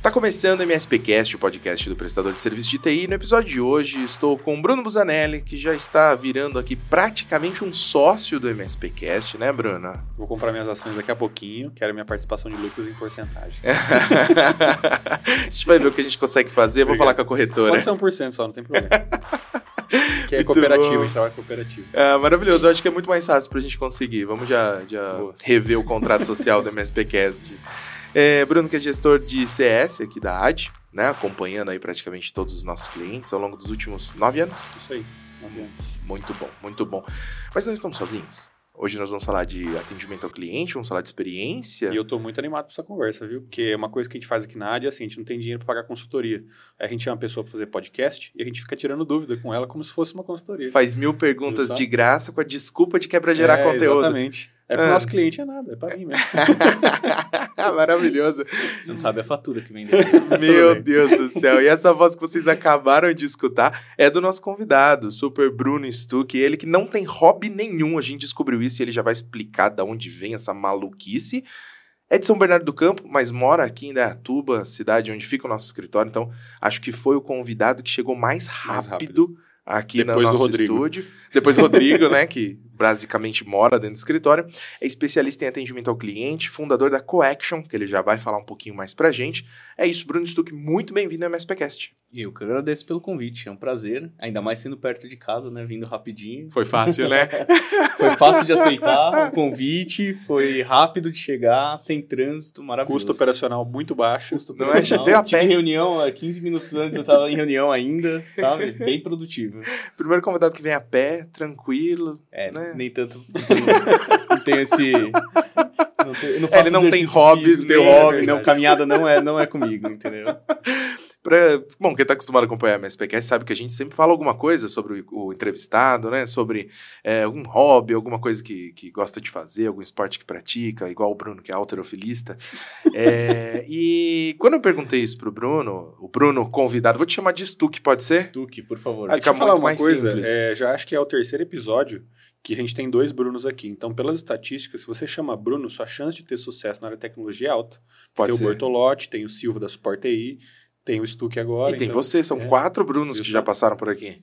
Está começando o MSPcast, o podcast do prestador de serviço de TI. No episódio de hoje estou com o Bruno Busanelli, que já está virando aqui praticamente um sócio do MSPcast, né, Bruno? Vou comprar minhas ações daqui a pouquinho, quero minha participação de lucros em porcentagem. a gente vai ver o que a gente consegue fazer, vou falar com a corretora. Pode ser 1% só, não tem problema. Que é muito cooperativo, bom. a gente trabalha cooperativo. É, maravilhoso, eu acho que é muito mais fácil pra gente conseguir. Vamos já, já rever o contrato social do MSPcast. É, Bruno, que é gestor de CS aqui da AD, né? Acompanhando aí praticamente todos os nossos clientes ao longo dos últimos nove anos. Isso aí, nove anos. Muito bom, muito bom. Mas não estamos sozinhos. Hoje nós vamos falar de atendimento ao cliente, vamos falar de experiência. E eu estou muito animado para essa conversa, viu? Porque é uma coisa que a gente faz aqui na AD é assim, a gente não tem dinheiro para pagar consultoria. Aí a gente chama uma pessoa para fazer podcast e a gente fica tirando dúvida com ela como se fosse uma consultoria. Faz mil perguntas de graça com a desculpa de que é para gerar é, conteúdo. Exatamente. É para o ah. nosso cliente, é nada, é para mim mesmo. Maravilhoso. Você não sabe a fatura que vem Meu Deus do céu. E essa voz que vocês acabaram de escutar é do nosso convidado, Super Bruno Stuck. Ele que não tem hobby nenhum, a gente descobriu isso e ele já vai explicar de onde vem essa maluquice. É de São Bernardo do Campo, mas mora aqui em Dayatuba, cidade onde fica o nosso escritório. Então, acho que foi o convidado que chegou mais rápido, mais rápido. aqui Depois no nosso estúdio. Depois do Rodrigo, né? Que basicamente mora dentro do escritório, é especialista em atendimento ao cliente, fundador da Coaction, que ele já vai falar um pouquinho mais pra gente. É isso, Bruno Stuck, muito bem-vindo ao MSPcast. Eu que agradeço pelo convite, é um prazer, ainda mais sendo perto de casa, né, vindo rapidinho. Foi fácil, né? foi fácil de aceitar o convite, foi rápido de chegar, sem trânsito, maravilhoso. Custo operacional muito baixo. Custo não é, veio a pé. reunião, 15 minutos antes eu tava em reunião ainda, sabe? Bem produtivo. Primeiro convidado que vem a pé, tranquilo, é, né? Nem tanto. Não tenho esse. Não tenho, não Ele não tem hobbies, tem hobby, não, caminhada não é, não é comigo, entendeu? Pra, bom, quem está acostumado a acompanhar a MSPcast sabe que a gente sempre fala alguma coisa sobre o, o entrevistado, né? Sobre é, algum hobby, alguma coisa que, que gosta de fazer, algum esporte que pratica, igual o Bruno, que é alterofilista. é, e quando eu perguntei isso pro Bruno, o Bruno convidado, vou te chamar de Stuck, pode ser? Stuck, por favor. Ah, Fica muito mais coisa, simples. É, já acho que é o terceiro episódio que a gente tem dois Brunos aqui. Então, pelas estatísticas, se você chama Bruno, sua chance de ter sucesso na área de tecnologia é alta. Pode tem ser. o Bortolotti, tem o Silva da Support TI, tem o Stuck agora. E tem então, você, são é, quatro Brunos que já passaram por aqui.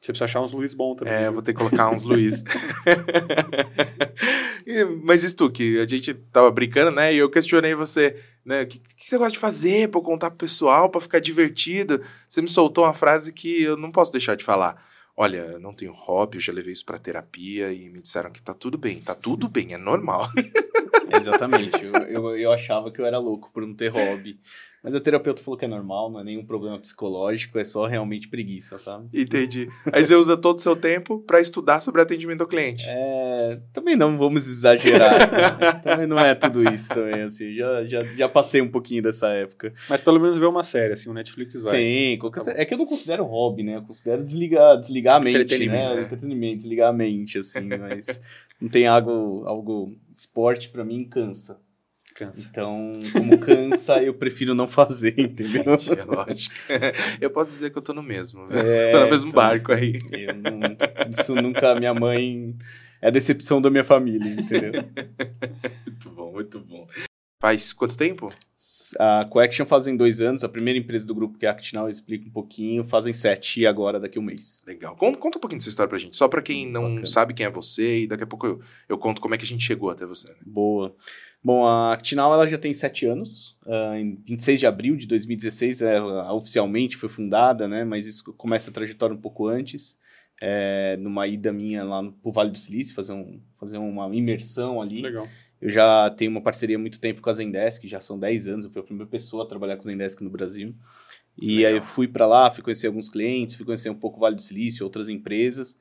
Você precisa achar uns Luiz bom também. É, vou ter que colocar uns Luiz. Mas Stuck, a gente tava brincando, né? E eu questionei você, né? O que, que, você gosta de fazer para contar pro pessoal, para ficar divertido? Você me soltou uma frase que eu não posso deixar de falar. Olha, não tenho hobby, eu já levei isso para terapia e me disseram que tá tudo bem. Tá tudo bem, é normal. Exatamente. Eu, eu, eu, achava que eu era louco por não ter hobby. Mas a terapeuta falou que é normal, não é nenhum problema psicológico, é só realmente preguiça, sabe? Entendi. Aí você usa todo o seu tempo para estudar sobre atendimento ao cliente. É, também não vamos exagerar. né? também não é tudo isso também, assim. Já, já, já passei um pouquinho dessa época. Mas pelo menos ver uma série, assim, o Netflix vai. Sim, qualquer tá é que eu não considero hobby, né? Eu considero desligar, desligar a mente, Entretenimento, né? né? Entretenimento, desligar a mente, assim, mas não tem algo, algo esporte para mim cansa. Cansa. Então, como cansa, eu prefiro não fazer, entendeu? É lógico. Eu posso dizer que eu tô no mesmo, é, tô no mesmo então, barco aí. Não, isso nunca, minha mãe é a decepção da minha família, entendeu? muito bom, muito bom. Faz quanto tempo? A Coaction fazem dois anos, a primeira empresa do grupo que é a Actinal, eu explico um pouquinho, fazem sete e agora daqui a um mês. Legal. Conta, conta um pouquinho dessa história pra gente, só pra quem não Bacana. sabe quem é você e daqui a pouco eu, eu conto como é que a gente chegou até você. Né? Boa. Bom, a Actinal ela já tem sete anos, uh, em 26 de abril de 2016 ela oficialmente foi fundada, né, mas isso começa a trajetória um pouco antes. É, numa ida minha lá no Vale do Silício, fazer, um, fazer uma imersão ali. Legal. Eu já tenho uma parceria há muito tempo com a Zendesk, já são 10 anos, eu fui a primeira pessoa a trabalhar com a Zendesk no Brasil. E Legal. aí eu fui para lá, fui conhecer alguns clientes, fui conhecer um pouco o Vale do Silício, outras empresas.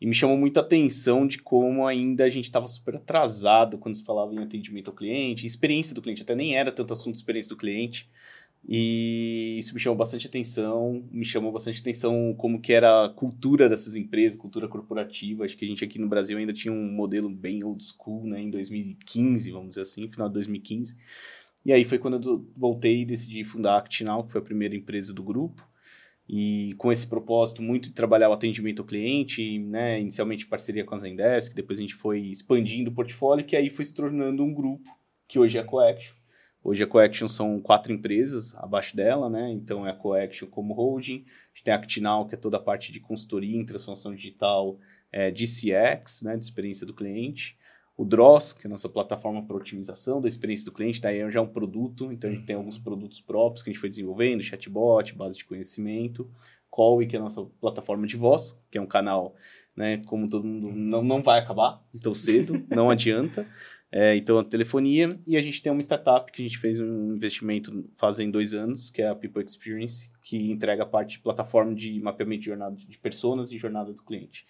E me chamou muita atenção de como ainda a gente estava super atrasado quando se falava em atendimento ao cliente, experiência do cliente, até nem era tanto assunto de experiência do cliente. E isso me chamou bastante atenção, me chamou bastante atenção como que era a cultura dessas empresas, cultura corporativa. Acho que a gente aqui no Brasil ainda tinha um modelo bem old school, né, em 2015, vamos dizer assim, final de 2015. E aí foi quando eu voltei e decidi fundar a Actinal, que foi a primeira empresa do grupo. E com esse propósito muito de trabalhar o atendimento ao cliente, né, inicialmente em parceria com a Zendesk, depois a gente foi expandindo o portfólio, que aí foi se tornando um grupo, que hoje é a Coaction Hoje a Coaction são quatro empresas abaixo dela, né? Então é a Coaction como holding, a gente tem a Actinal, que é toda a parte de consultoria em transformação digital é, de CX, né? De experiência do cliente. O Dross, que é a nossa plataforma para otimização da experiência do cliente, daí já é um produto, então a gente tem alguns produtos próprios que a gente foi desenvolvendo, chatbot, base de conhecimento. Call, que é a nossa plataforma de voz, que é um canal, né, como todo mundo, não, não vai acabar tão cedo, não adianta. É, então, a telefonia. E a gente tem uma startup que a gente fez um investimento fazem dois anos, que é a People Experience, que entrega a parte de plataforma de mapeamento de jornada de pessoas e jornada do cliente.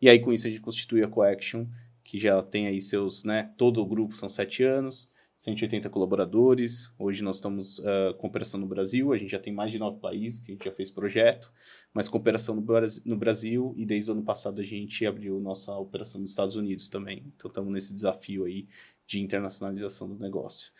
E aí, com isso, a gente constitui a Coaction, que já tem aí seus, né, todo o grupo são sete anos, 180 colaboradores. Hoje nós estamos uh, com operação no Brasil, a gente já tem mais de nove países que a gente já fez projeto, mas com operação no, no Brasil e desde o ano passado a gente abriu nossa operação nos Estados Unidos também. Então estamos nesse desafio aí de internacionalização do negócio.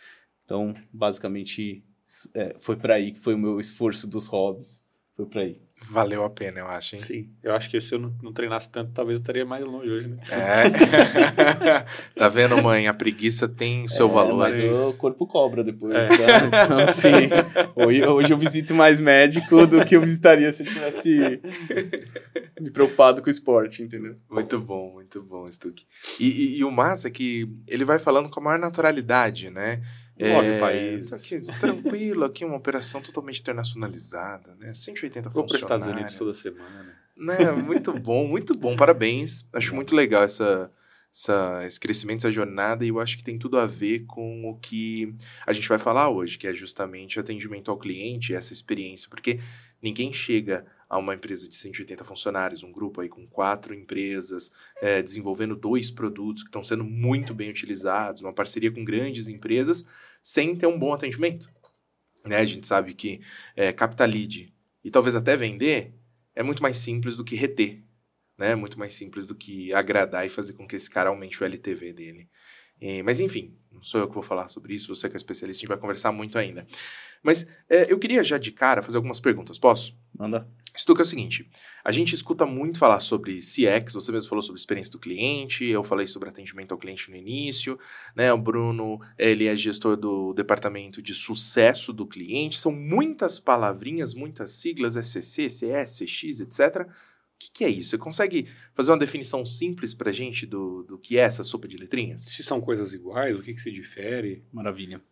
Então, basicamente, é, foi para aí que foi o meu esforço dos hobbies, foi para aí. Valeu a pena, eu acho, hein? Sim. Eu acho que se eu não, não treinasse tanto, talvez eu estaria mais longe hoje, né? É. tá vendo, mãe? A preguiça tem seu é, valor. Mas aí. o corpo cobra depois. É. Tá? Então, assim, hoje, hoje eu visito mais médico do que eu visitaria se eu tivesse me preocupado com o esporte, entendeu? Muito bom, muito bom, Stuck. E, e, e o massa é que ele vai falando com a maior naturalidade, né? Nove é, países. Aqui, tranquilo, aqui uma operação totalmente internacionalizada, né? 180 Vou para os Estados Unidos toda semana, né? né? Muito bom, muito bom, parabéns. Acho muito legal essa, essa, esse crescimento, essa jornada, e eu acho que tem tudo a ver com o que a gente vai falar hoje, que é justamente atendimento ao cliente, essa experiência, porque ninguém chega a uma empresa de 180 funcionários, um grupo aí com quatro empresas, é, desenvolvendo dois produtos que estão sendo muito bem utilizados, uma parceria com grandes empresas, sem ter um bom atendimento. Né? A gente sabe que é, captar lead e talvez até vender é muito mais simples do que reter. Né? Muito mais simples do que agradar e fazer com que esse cara aumente o LTV dele. E, mas enfim, não sou eu que vou falar sobre isso, você que é especialista, a gente vai conversar muito ainda. Mas é, eu queria já de cara fazer algumas perguntas, posso? Manda. Stuka é o seguinte: a gente escuta muito falar sobre CX, você mesmo falou sobre experiência do cliente, eu falei sobre atendimento ao cliente no início, né? O Bruno, ele é gestor do departamento de sucesso do cliente, são muitas palavrinhas, muitas siglas, SCC, CS, CX, etc. O que, que, é isso? Você consegue fazer uma definição simples para gente do, do que é essa sopa de letrinhas? Se são coisas iguais, o que, que se difere? Maravilha.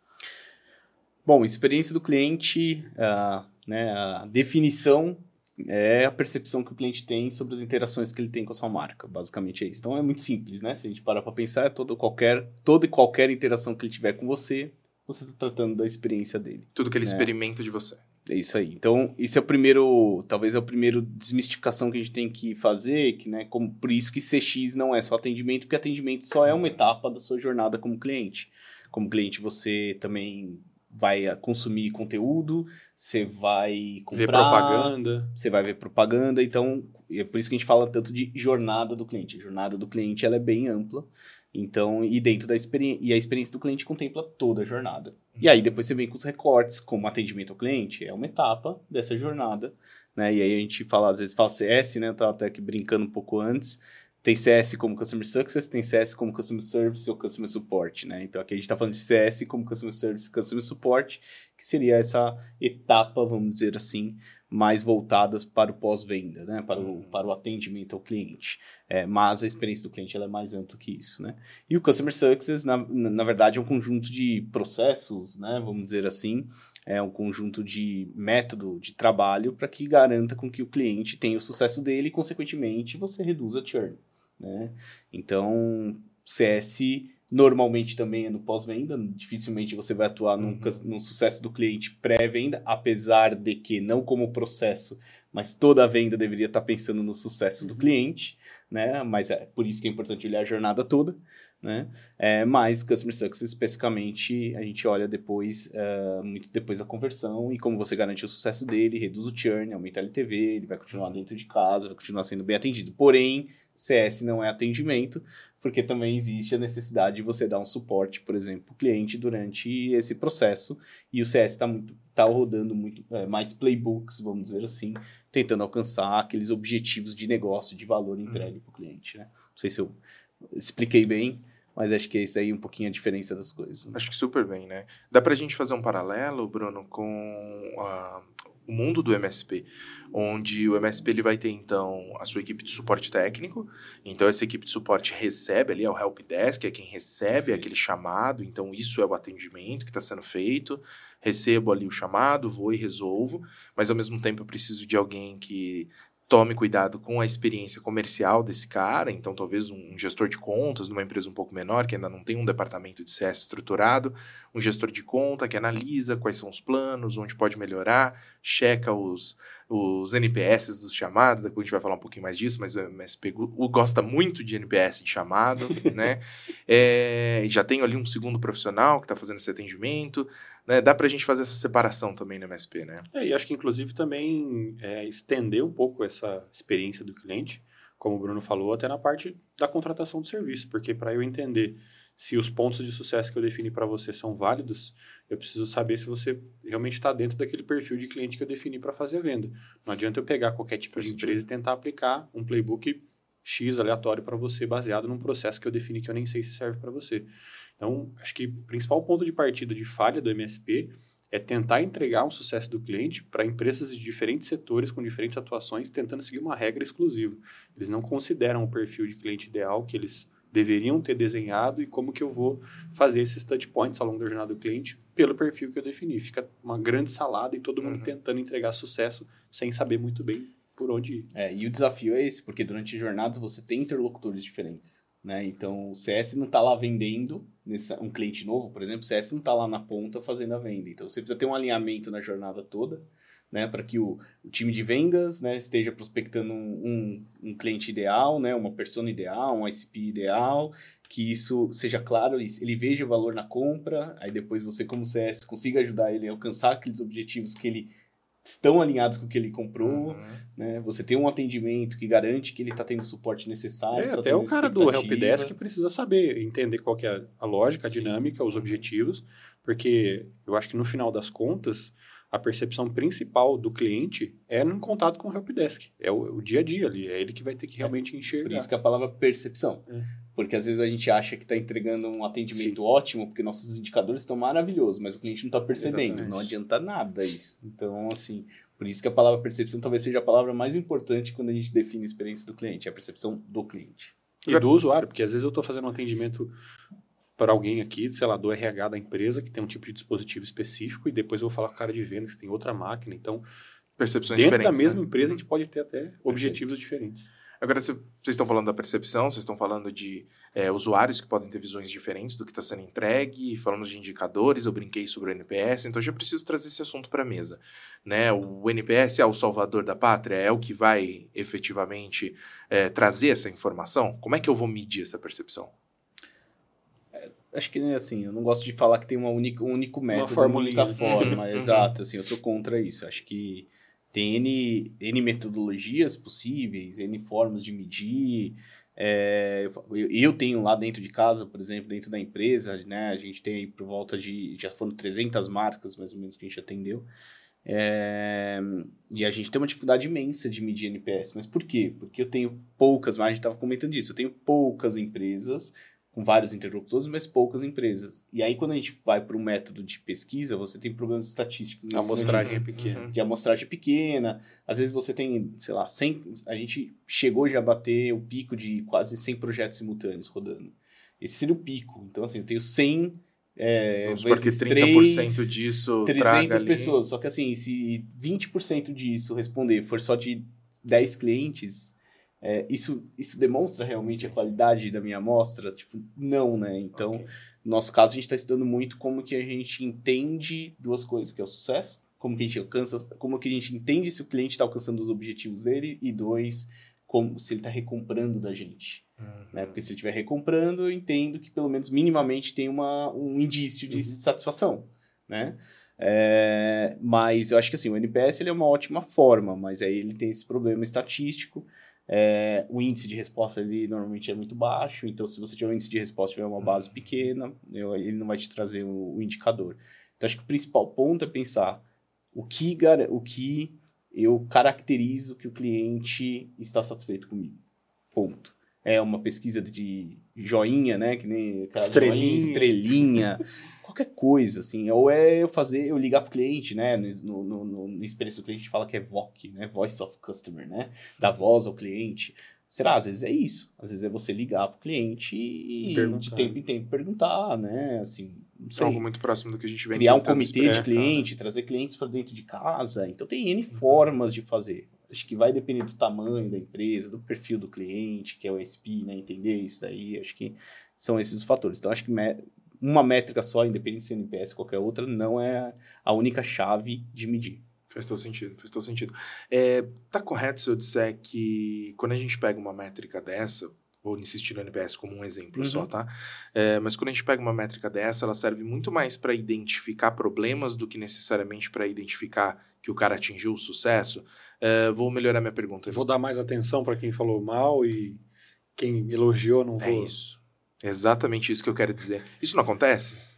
Bom, experiência do cliente, uh, né, a definição é a percepção que o cliente tem sobre as interações que ele tem com a sua marca. Basicamente é isso. Então é muito simples, né? Se a gente parar para pensar, é toda, qualquer, toda e qualquer interação que ele tiver com você, você está tratando da experiência dele. Tudo que ele né? experimenta de você. É isso aí. Então, isso é o primeiro, talvez é o primeiro desmistificação que a gente tem que fazer, que, né, como, por isso que CX não é só atendimento, porque atendimento só é uma etapa da sua jornada como cliente. Como cliente, você também vai eh, consumir conteúdo, você vai comprar... Ver propaganda. Você vai ver propaganda, então é por isso que a gente fala tanto de jornada do cliente. A jornada do cliente ela é bem ampla, então, e dentro da experiência, e a experiência do cliente contempla toda a jornada. Uhum. E aí depois você vem com os recortes, como atendimento ao cliente, é uma etapa dessa jornada, né? E aí a gente fala, às vezes fala CS, né? Eu tava até aqui brincando um pouco antes, tem CS como Customer Success, tem CS como Customer Service ou Customer Support, né? Então aqui a gente está falando de CS como Customer Service e Customer Support, que seria essa etapa, vamos dizer assim, mais voltadas para o pós-venda, né? Para o, uhum. para o atendimento ao cliente. É, mas a experiência do cliente ela é mais ampla que isso, né? E o Customer Success, na, na verdade, é um conjunto de processos, né? Vamos dizer assim, é um conjunto de método de trabalho para que garanta com que o cliente tenha o sucesso dele e, consequentemente, você reduza a churn. Né? Então, CS normalmente também é no pós-venda, dificilmente você vai atuar uhum. no, no sucesso do cliente pré-venda, apesar de que, não como processo, mas toda a venda deveria estar pensando no sucesso uhum. do cliente, né? Mas é por isso que é importante olhar a jornada toda, né? É, mas Customer Success, especificamente, a gente olha depois, uh, muito depois da conversão e como você garante o sucesso dele, reduz o churn, aumenta a LTV, ele vai continuar dentro de casa, vai continuar sendo bem atendido. Porém, CS não é atendimento, porque também existe a necessidade de você dar um suporte, por exemplo, para o cliente durante esse processo, e o CS está tá rodando muito é, mais playbooks, vamos dizer assim, tentando alcançar aqueles objetivos de negócio, de valor entregue uhum. para o cliente. Né? Não sei se eu expliquei bem, Mas acho que é isso aí um pouquinho a diferença das coisas. Né? Acho que super bem, né? Dá pra gente fazer um paralelo, Bruno, com a, o mundo do MSP, onde o MSP ele vai ter então a sua equipe de suporte técnico. Então essa equipe de suporte recebe ali é o help desk, é quem recebe aquele chamado. Então isso é o atendimento que está sendo feito. Recebo ali o chamado, vou e resolvo, mas ao mesmo tempo eu preciso de alguém que tome cuidado com a experiência comercial desse cara, então talvez um gestor de contas numa empresa um pouco menor, que ainda não tem um departamento de CS estruturado, um gestor de conta que analisa quais são os planos, onde pode melhorar, checa os, os NPS dos chamados, depois a gente vai falar um pouquinho mais disso, mas o MSP gosta muito de NPS de chamado, né? É, já tenho ali um segundo profissional que está fazendo esse atendimento, né? Dá para a gente fazer essa separação também no MSP, né? É, e acho que inclusive também é, estender um pouco essa experiência do cliente, como o Bruno falou, até na parte da contratação do serviço, porque para eu entender se os pontos de sucesso que eu defini para você são válidos, eu preciso saber se você realmente está dentro daquele perfil de cliente que eu defini para fazer a venda. Não adianta eu pegar qualquer tipo de empresa e tentar aplicar um playbook X aleatório para você, baseado num processo que eu defini que eu nem sei se serve para você. Então, acho que o principal ponto de partida de falha do MSP é tentar entregar um sucesso do cliente para empresas de diferentes setores, com diferentes atuações, tentando seguir uma regra exclusiva. Eles não consideram o perfil de cliente ideal que eles deveriam ter desenhado e como que eu vou fazer esses touch points ao longo da jornada do cliente pelo perfil que eu defini. Fica uma grande salada e todo mundo uhum. tentando entregar sucesso sem saber muito bem por onde ir. É, e o desafio é esse, porque durante jornadas você tem interlocutores diferentes. Né? Então, o CS não está lá vendendo, nessa, um cliente novo, por exemplo, o CS não está lá na ponta fazendo a venda. Então, você precisa ter um alinhamento na jornada toda né, para que o, o, time de vendas né, esteja prospectando um, um, um, cliente ideal, né, uma persona ideal, um ICP ideal, que isso seja claro, ele veja o valor na compra, aí depois você, como CS, consiga ajudar ele a alcançar aqueles objetivos que ele estão alinhados com o que ele comprou, uhum. né? Você tem um atendimento que garante que ele está tendo o suporte necessário. É, até o cara do helpdesk precisa saber, entender qual que é a lógica, a dinâmica, os objetivos, porque eu acho que no final das contas a percepção principal do cliente é no contato com o helpdesk. É o, o, dia a dia ali, é ele que vai ter que realmente enxergar. Por isso que a palavra percepção. É. Porque às vezes a gente acha que está entregando um atendimento Sim. ótimo, porque nossos indicadores estão maravilhosos, mas o cliente não está percebendo. Exatamente. Não adianta nada isso. Então, assim, por isso que a palavra percepção talvez seja a palavra mais importante quando a gente define a experiência do cliente, a percepção do cliente. E do usuário, porque às vezes eu estou fazendo um atendimento para alguém aqui, sei lá, do RH da empresa que tem um tipo de dispositivo específico e depois eu vou falar com o cara de vendas que tem outra máquina. Então, percepções dentro diferentes. da mesma né? empresa a gente pode ter até objetivos diferentes. Agora, vocês estão falando da percepção, vocês estão falando de é, usuários que podem ter visões diferentes do que está sendo entregue, falamos de indicadores, eu brinquei sobre o NPS, então já preciso trazer esse assunto para a mesa. Né? O NPS é o salvador da pátria, é o que vai efetivamente é, trazer essa informação? Como é que eu vou medir essa percepção? acho que assim, eu não gosto de falar que tem uma única, um único método, uma, uma única forma, exato, assim, eu sou contra isso. Acho que tem N, N metodologias possíveis, N formas de medir. É, eu, eu tenho lá dentro de casa, por exemplo, dentro da empresa, né, a gente tem aí por volta de, já foram 300 marcas mais ou menos que a gente atendeu. É, e a gente tem uma dificuldade imensa de medir NPS. Mas por quê? Porque eu tenho poucas, mas a gente estava comentando isso, eu tenho poucas empresas com vários interlocutores, mas poucas empresas. E aí, quando a gente vai para um método de pesquisa, você tem problemas estatísticos. A amostragem é pequena. Que a amostragem pequena. Às vezes você tem, sei lá, 100... A gente chegou já a bater o pico de quase 100 projetos simultâneos rodando. Esse seria o pico. Então, assim, eu tenho 100... É, Vamos supor que 30% 3, disso 300 pessoas. Só que, assim, se 20% disso responder for só de 10 clientes é, isso, isso demonstra realmente a qualidade da minha amostra? Tipo, não, né? Então, okay. no nosso caso, a gente está estudando muito como que a gente entende duas coisas, que é o sucesso, como que a gente alcança, como que a gente entende se o cliente está alcançando os objetivos dele, e dois, como se ele está recomprando da gente. Uhum. Né? Porque se ele estiver recomprando, eu entendo que pelo menos minimamente tem uma, um indício de uhum. satisfação, né? É, mas eu acho que assim, o NPS ele é uma ótima forma, mas aí ele tem esse problema estatístico é, o índice de resposta ele normalmente é muito baixo, então se você tiver um índice de resposta tiver uma base uhum. pequena, ele não vai te trazer o, o indicador. Então acho que o principal ponto é pensar o que, o que eu caracterizo que o cliente está satisfeito comigo. Ponto. é uma pesquisa de joinha, né? Que nem estrelinha, joinha, estrelinha qualquer coisa, assim. Ou é eu fazer, eu ligar pro cliente, né? No, no, no, no experiência do cliente a gente fala que é VOC, né? Voice of Customer, né? Da voz ao cliente. Será? Às vezes é isso. Às vezes é você ligar pro cliente e perguntar. de tempo em tempo perguntar, né? Assim, não sei. Algo muito próximo do que a gente vem Criar um comitê de cliente, trazer clientes para dentro de casa. Então tem N formas de fazer. Acho que vai depender do tamanho da empresa, do perfil do cliente, que é o SP, né? Entender isso daí. Acho que são esses os fatores. Então acho que uma métrica só, independente de ser NPS ou qualquer outra, não é a única chave de medir. Faz todo sentido, faz todo sentido. É, tá correto se eu disser que quando a gente pega uma métrica dessa, vou insistir no NPS como um exemplo uhum. só, tá? É, mas quando a gente pega uma métrica dessa, ela serve muito mais para identificar problemas do que necessariamente para identificar que o cara atingiu o sucesso. É, vou melhorar minha pergunta. Vou dar mais atenção para quem falou mal e quem elogiou não é vou. É isso. Exatamente isso que eu quero dizer. Isso não acontece?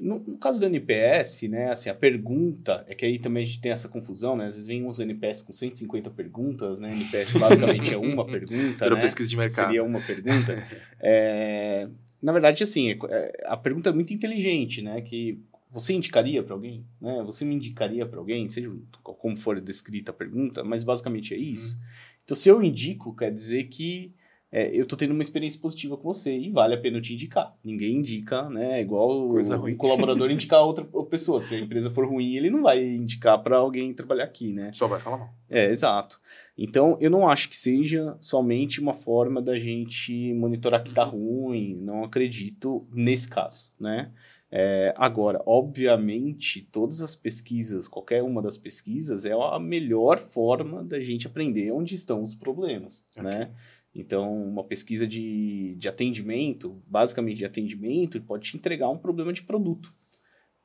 No, no, caso do NPS, né, assim, a pergunta, é que aí também a gente tem essa confusão, né, às vezes vem uns NPS com 150 perguntas, né, NPS basicamente é uma pergunta, Era né, pesquisa de mercado. Seria uma pergunta. é, na verdade, assim, é, é, a pergunta é muito inteligente, né, que você indicaria para alguém, né, você me indicaria para alguém, seja como for descrita a pergunta, mas basicamente é isso. Hum. Então, se eu indico, quer dizer que é, eu tô tendo uma experiência positiva com você e vale a pena eu te indicar. Ninguém indica, né? É igual Coisa o, ruim. colaborador indicar outra pessoa. Se a empresa for ruim, ele não vai indicar para alguém trabalhar aqui, né? Só vai falar mal. É, exato. Então, eu não acho que seja somente uma forma da gente monitorar que tá ruim. Não acredito nesse caso, né? É, agora, obviamente, todas as pesquisas, qualquer uma das pesquisas, é a melhor forma da gente aprender onde estão os problemas, okay. né? Então, uma pesquisa de, de atendimento, basicamente de atendimento, pode te entregar um problema de produto.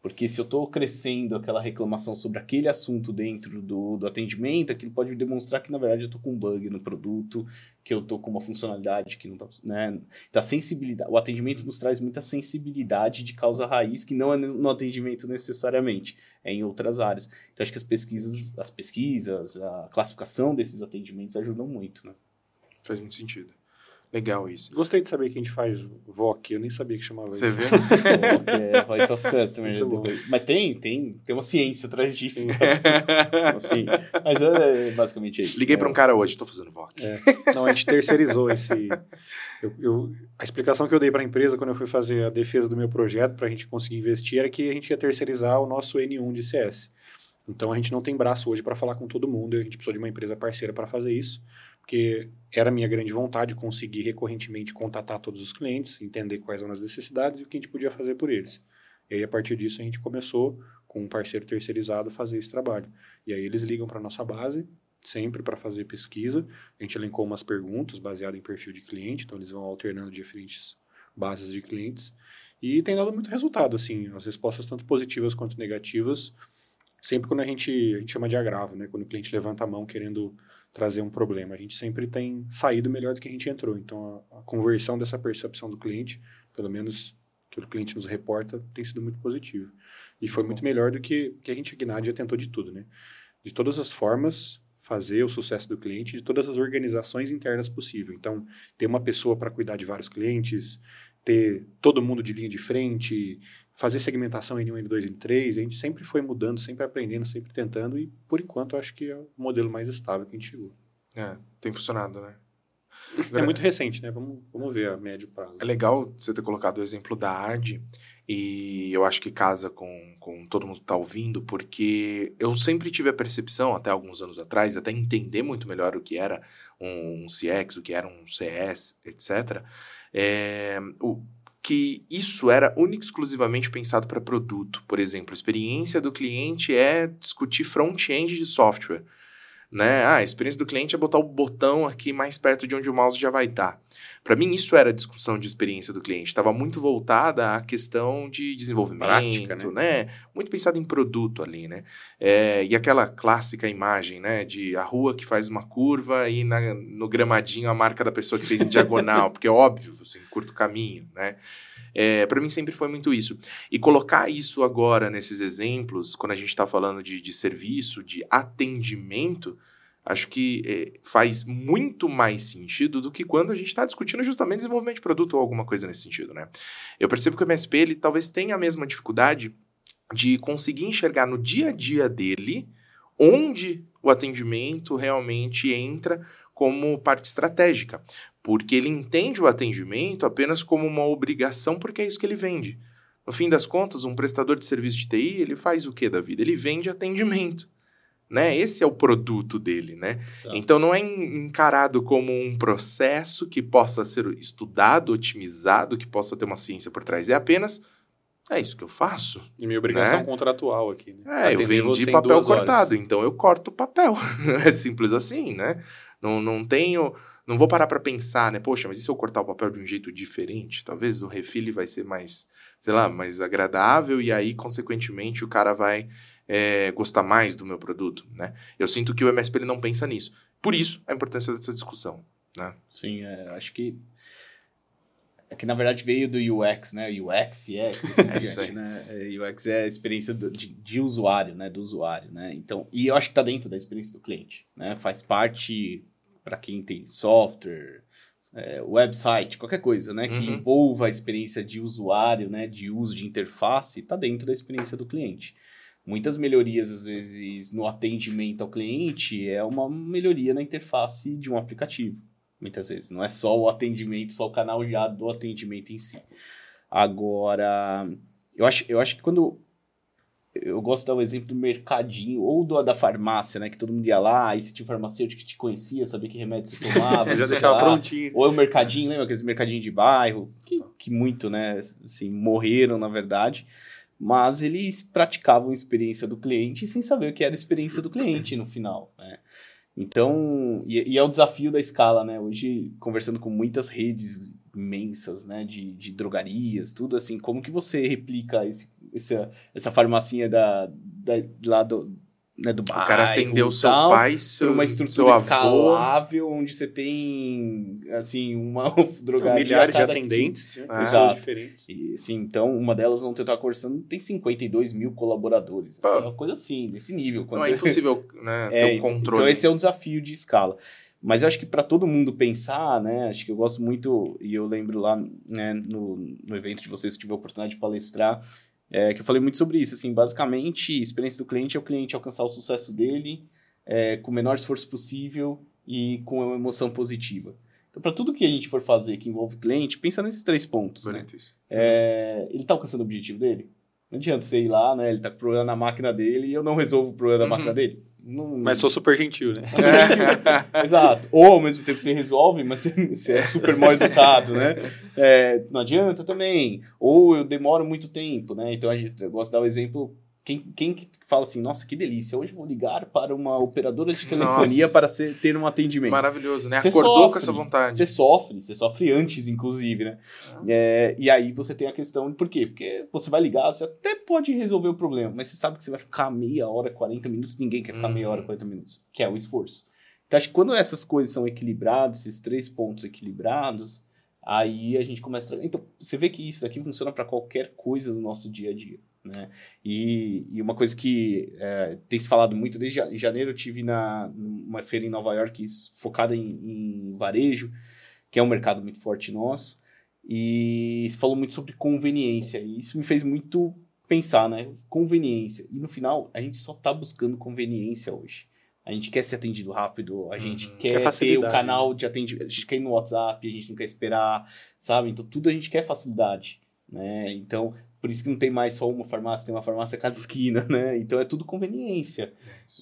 Porque se eu estou crescendo aquela reclamação sobre aquele assunto dentro do, do atendimento, aquilo pode demonstrar que, na verdade, eu estou com um bug no produto, que eu estou com uma funcionalidade que não está... Né? Então, sensibilidade, o atendimento nos traz muita sensibilidade de causa raiz, que não é no atendimento necessariamente, é em outras áreas. Então, acho que as pesquisas, as pesquisas, a classificação desses atendimentos ajudam muito, né? Faz muito sentido. Legal isso. Gostei de saber que a gente faz VOC, eu nem sabia que chamava Você isso. Você vê? é, Voice of Customer. Mas tem, tem, tem uma ciência atrás disso. assim, mas é, basicamente é isso. Liguei né? para um cara hoje, estou fazendo VOC. É. Não, a gente terceirizou esse... Eu, eu, a explicação que eu dei para a empresa quando eu fui fazer a defesa do meu projeto para a gente conseguir investir era que a gente ia terceirizar o nosso N1 de CS. Então a gente não tem braço hoje para falar com todo mundo, a gente precisou de uma empresa parceira para fazer isso porque era minha grande vontade conseguir recorrentemente contatar todos os clientes, entender quais são as necessidades e o que a gente podia fazer por eles. E aí, a partir disso, a gente começou, com um parceiro terceirizado, a fazer esse trabalho. E aí, eles ligam para a nossa base, sempre para fazer pesquisa. A gente elencou umas perguntas baseadas em perfil de cliente, então eles vão alternando diferentes bases de clientes. E tem dado muito resultado, assim, as respostas tanto positivas quanto negativas, sempre quando a gente, a gente chama de agravo, né? Quando o cliente levanta a mão querendo trazer um problema. A gente sempre tem saído melhor do que a gente entrou. Então, a, a conversão dessa percepção do cliente, pelo menos que o cliente nos reporta, tem sido muito positivo. E foi muito melhor do que, que a gente, a Gnad, já tentou de tudo, né? De todas as formas, fazer o sucesso do cliente de todas as organizações internas possível. Então, ter uma pessoa para cuidar de vários clientes, ter todo mundo de linha de frente, fazer segmentação em 1, N2, N3, a gente sempre foi mudando, sempre aprendendo, sempre tentando, e por enquanto acho que é o modelo mais estável que a gente chegou. É, tem funcionado, né? É muito recente, né? Vamos, vamos ver a médio prazo. É legal você ter colocado o exemplo da AD, e eu acho que casa com, com todo mundo que está ouvindo, porque eu sempre tive a percepção, até alguns anos atrás, até entender muito melhor o que era um, um CX, o que era um CS, etc., é, o, que isso era única e exclusivamente pensado para produto. Por exemplo, a experiência do cliente é discutir front-end de software. Né? Ah, a experiência do cliente é botar o botão aqui mais perto de onde o mouse já vai estar. Para mim, isso era a discussão de experiência do cliente. Estava muito voltada à questão de desenvolvimento, Prática, né? né? Muito pensado em produto ali, né? É, e aquela clássica imagem, né? De a rua que faz uma curva e na, no gramadinho a marca da pessoa que fez em diagonal, porque é óbvio, você encurta o caminho, né? É, para mim sempre foi muito isso. E colocar isso agora nesses exemplos, quando a gente está falando de, de serviço, de atendimento, acho que é, faz muito mais sentido do que quando a gente está discutindo justamente desenvolvimento de produto ou alguma coisa nesse sentido, né? Eu percebo que o MSP ele talvez tenha a mesma dificuldade de conseguir enxergar no dia a dia dele onde o atendimento realmente entra como parte estratégica, porque ele entende o atendimento apenas como uma obrigação, porque é isso que ele vende. No fim das contas, um prestador de serviço de TI, ele faz o que da vida? Ele vende atendimento. Né? Esse é o produto dele, né? Então não é encarado como um processo que possa ser estudado, otimizado, que possa ter uma ciência por trás. É apenas é isso que eu faço. E minha obrigação né? contratual aqui. Né? É, eu vendi papel cortado, horas. então eu corto papel. é simples assim, né? Não, não tenho. Não vou parar para pensar, né? Poxa, mas e se eu cortar o papel de um jeito diferente? Talvez o refile vai ser mais, sei lá, mais agradável e aí, consequentemente, o cara vai é, gostar mais do meu produto, né? Eu sinto que o MSP ele não pensa nisso. Por isso, a importância dessa discussão, né? Sim, é, acho que é que na verdade veio do UX, né? UX, UX, assim, é né? UX é a experiência do, de, de, usuário, né? Do usuário, né? Então, e eu acho que está dentro da experiência do cliente, né? Faz parte para quem tem software, é, website, qualquer coisa, né? Que uhum. envolva a experiência de usuário, né? De uso de interface, está dentro da experiência do cliente. Muitas melhorias, às vezes, no atendimento ao cliente é uma melhoria na interface de um aplicativo muitas vezes. Não é só o atendimento, só o canal já do atendimento em si. Agora, eu acho, eu acho que quando. Eu gosto de dar o exemplo do mercadinho ou do, da farmácia, né? Que todo mundo ia lá, e se tinha farmacêutico que te conhecia, sabia que remédio você tomava. já deixava lá. prontinho. Ou o mercadinho, lembra aqueles mercadinhos de bairro, que, que muito, né? Assim, morreram, na verdade mas eles praticavam a experiência do cliente sem saber o que era a experiência do cliente no final, né? Então, e, e, é o desafio da escala, né? Hoje, conversando com muitas redes imensas, né, de, de drogarias, tudo assim, como que você replica esse, essa, essa farmacinha da, da, lá do, né, do bairro. O cara atendeu seu tal, pai, seu uma estrutura escalável, onde você tem, assim, uma drogaria... Milhares de atendentes, né? Exato. diferentes. E, assim, então, uma delas, ontem eu estava conversando, tem 52 mil colaboradores. Assim, uma coisa assim, desse nível. Não, é você... é impossível né, é, ter um controle. Então, esse é um desafio de escala. Mas eu acho que para todo mundo pensar, né? Acho que eu gosto muito, e eu lembro lá né, no, no evento de vocês que tive a oportunidade de palestrar, é, que eu falei muito sobre isso. Assim, basicamente, a experiência do cliente é o cliente alcançar o sucesso dele é, com o menor esforço possível e com uma emoção positiva. Então, para tudo que a gente for fazer que envolve cliente, pensa nesses três pontos. Né? É, ele está alcançando o objetivo dele? Não adianta você ir lá, né? Ele está com problema na máquina dele e eu não resolvo o problema uhum. da máquina dele. Não, mas sou super gentil, né? Exato. Ou ao mesmo tempo você resolve, mas você, é super mal educado, né? É, não adianta também. Ou eu demoro muito tempo, né? Então a gente, eu gosto de dar o exemplo quem, quem fala assim, nossa, que delícia, hoje vou ligar para uma operadora de telefonia nossa. para ser, ter um atendimento. Maravilhoso, né? Cê Acordou sofre, com essa vontade. Você sofre, você sofre antes, inclusive, né? Ah. É, e aí você tem a questão de por quê? Porque você vai ligar, você até pode resolver o problema, mas você sabe que você vai ficar meia hora, 40 minutos, ninguém quer ficar uhum. meia hora, 40 minutos, que é o esforço. Então, acho que quando essas coisas são equilibradas, esses três pontos equilibrados, aí a gente começa a... Então, você vê que isso daqui funciona para qualquer coisa do nosso dia a dia. Né? E, e uma coisa que é, tem se falado muito, desde janeiro eu tive na uma feira em Nova York focada em, em varejo, que é um mercado muito forte nosso, e se falou muito sobre conveniência, e isso me fez muito pensar, né? Conveniência. E no final, a gente só está buscando conveniência hoje. A gente quer ser atendido rápido, a gente uhum, quer, quer ter o canal de atendimento, a gente quer ir no WhatsApp, a gente não quer esperar, sabe? Então, tudo a gente quer facilidade, né? Então, por isso que não tem mais só uma farmácia, tem uma farmácia a cada esquina, né? Então é tudo conveniência.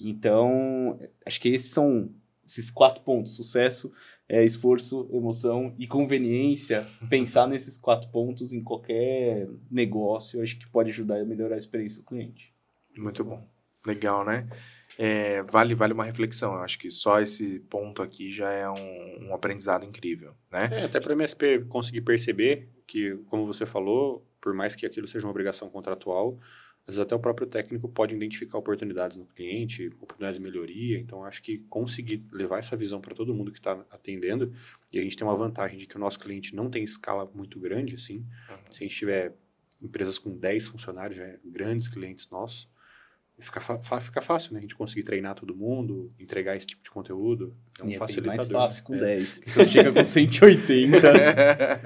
Então, acho que esses são esses quatro pontos: sucesso, é, esforço, emoção e conveniência. Pensar nesses quatro pontos em qualquer negócio, acho que pode ajudar a melhorar a experiência do cliente. Muito bom. Legal, né? É, vale, vale uma reflexão. Eu acho que só esse ponto aqui já é um, um aprendizado incrível, né? É, até para o MSP conseguir perceber que, como você falou, por mais que aquilo seja uma obrigação contratual, às vezes até o próprio técnico pode identificar oportunidades no cliente, oportunidades de melhoria. Então, acho que conseguir levar essa visão para todo mundo que está atendendo, e a gente tem uma vantagem de que o nosso cliente não tem escala muito grande, assim. Uhum. Se a gente tiver empresas com 10 funcionários, já é grandes clientes nossos, fica, fica fácil, né? A gente conseguir treinar todo mundo, entregar esse tipo de conteúdo. É um e facilitador. É mais fácil com é. 10, porque você chega com 180,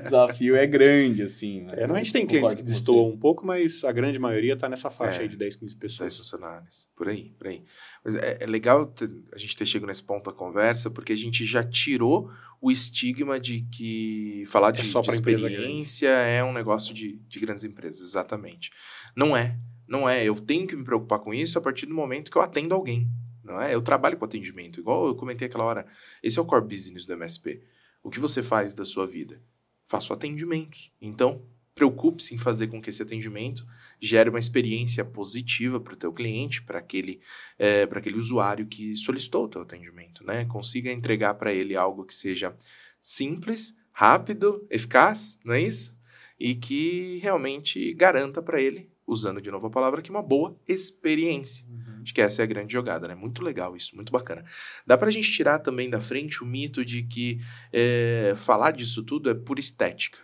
o desafio é grande, assim. É, não, a gente tem clientes que destoam um pouco, mas a grande maioria está nessa faixa é, aí de 10, 15 pessoas. 10 funcionários, por aí, por aí. Mas é, é legal a gente ter chegado nesse ponto da conversa, porque a gente já tirou o estigma de que falar de, é só de experiência é um negócio de, de grandes empresas, exatamente. Não é. Não é, eu tenho que me preocupar com isso a partir do momento que eu atendo alguém. Não é? Eu trabalho com atendimento, igual eu comentei aquela hora. Esse é o core business do MSP. O que você faz da sua vida? Faço atendimentos. Então, preocupe-se em fazer com que esse atendimento gere uma experiência positiva para o teu cliente, para aquele, é, aquele usuário que solicitou o teu atendimento, né? Consiga entregar para ele algo que seja simples, rápido, eficaz, não é isso? E que realmente garanta para ele usando de novo a palavra aqui, uma boa experiência. Uhum. Acho que essa é a grande jogada, né? Muito legal isso, muito bacana. Dá pra gente tirar também da frente o mito de que é, falar disso tudo é por estética,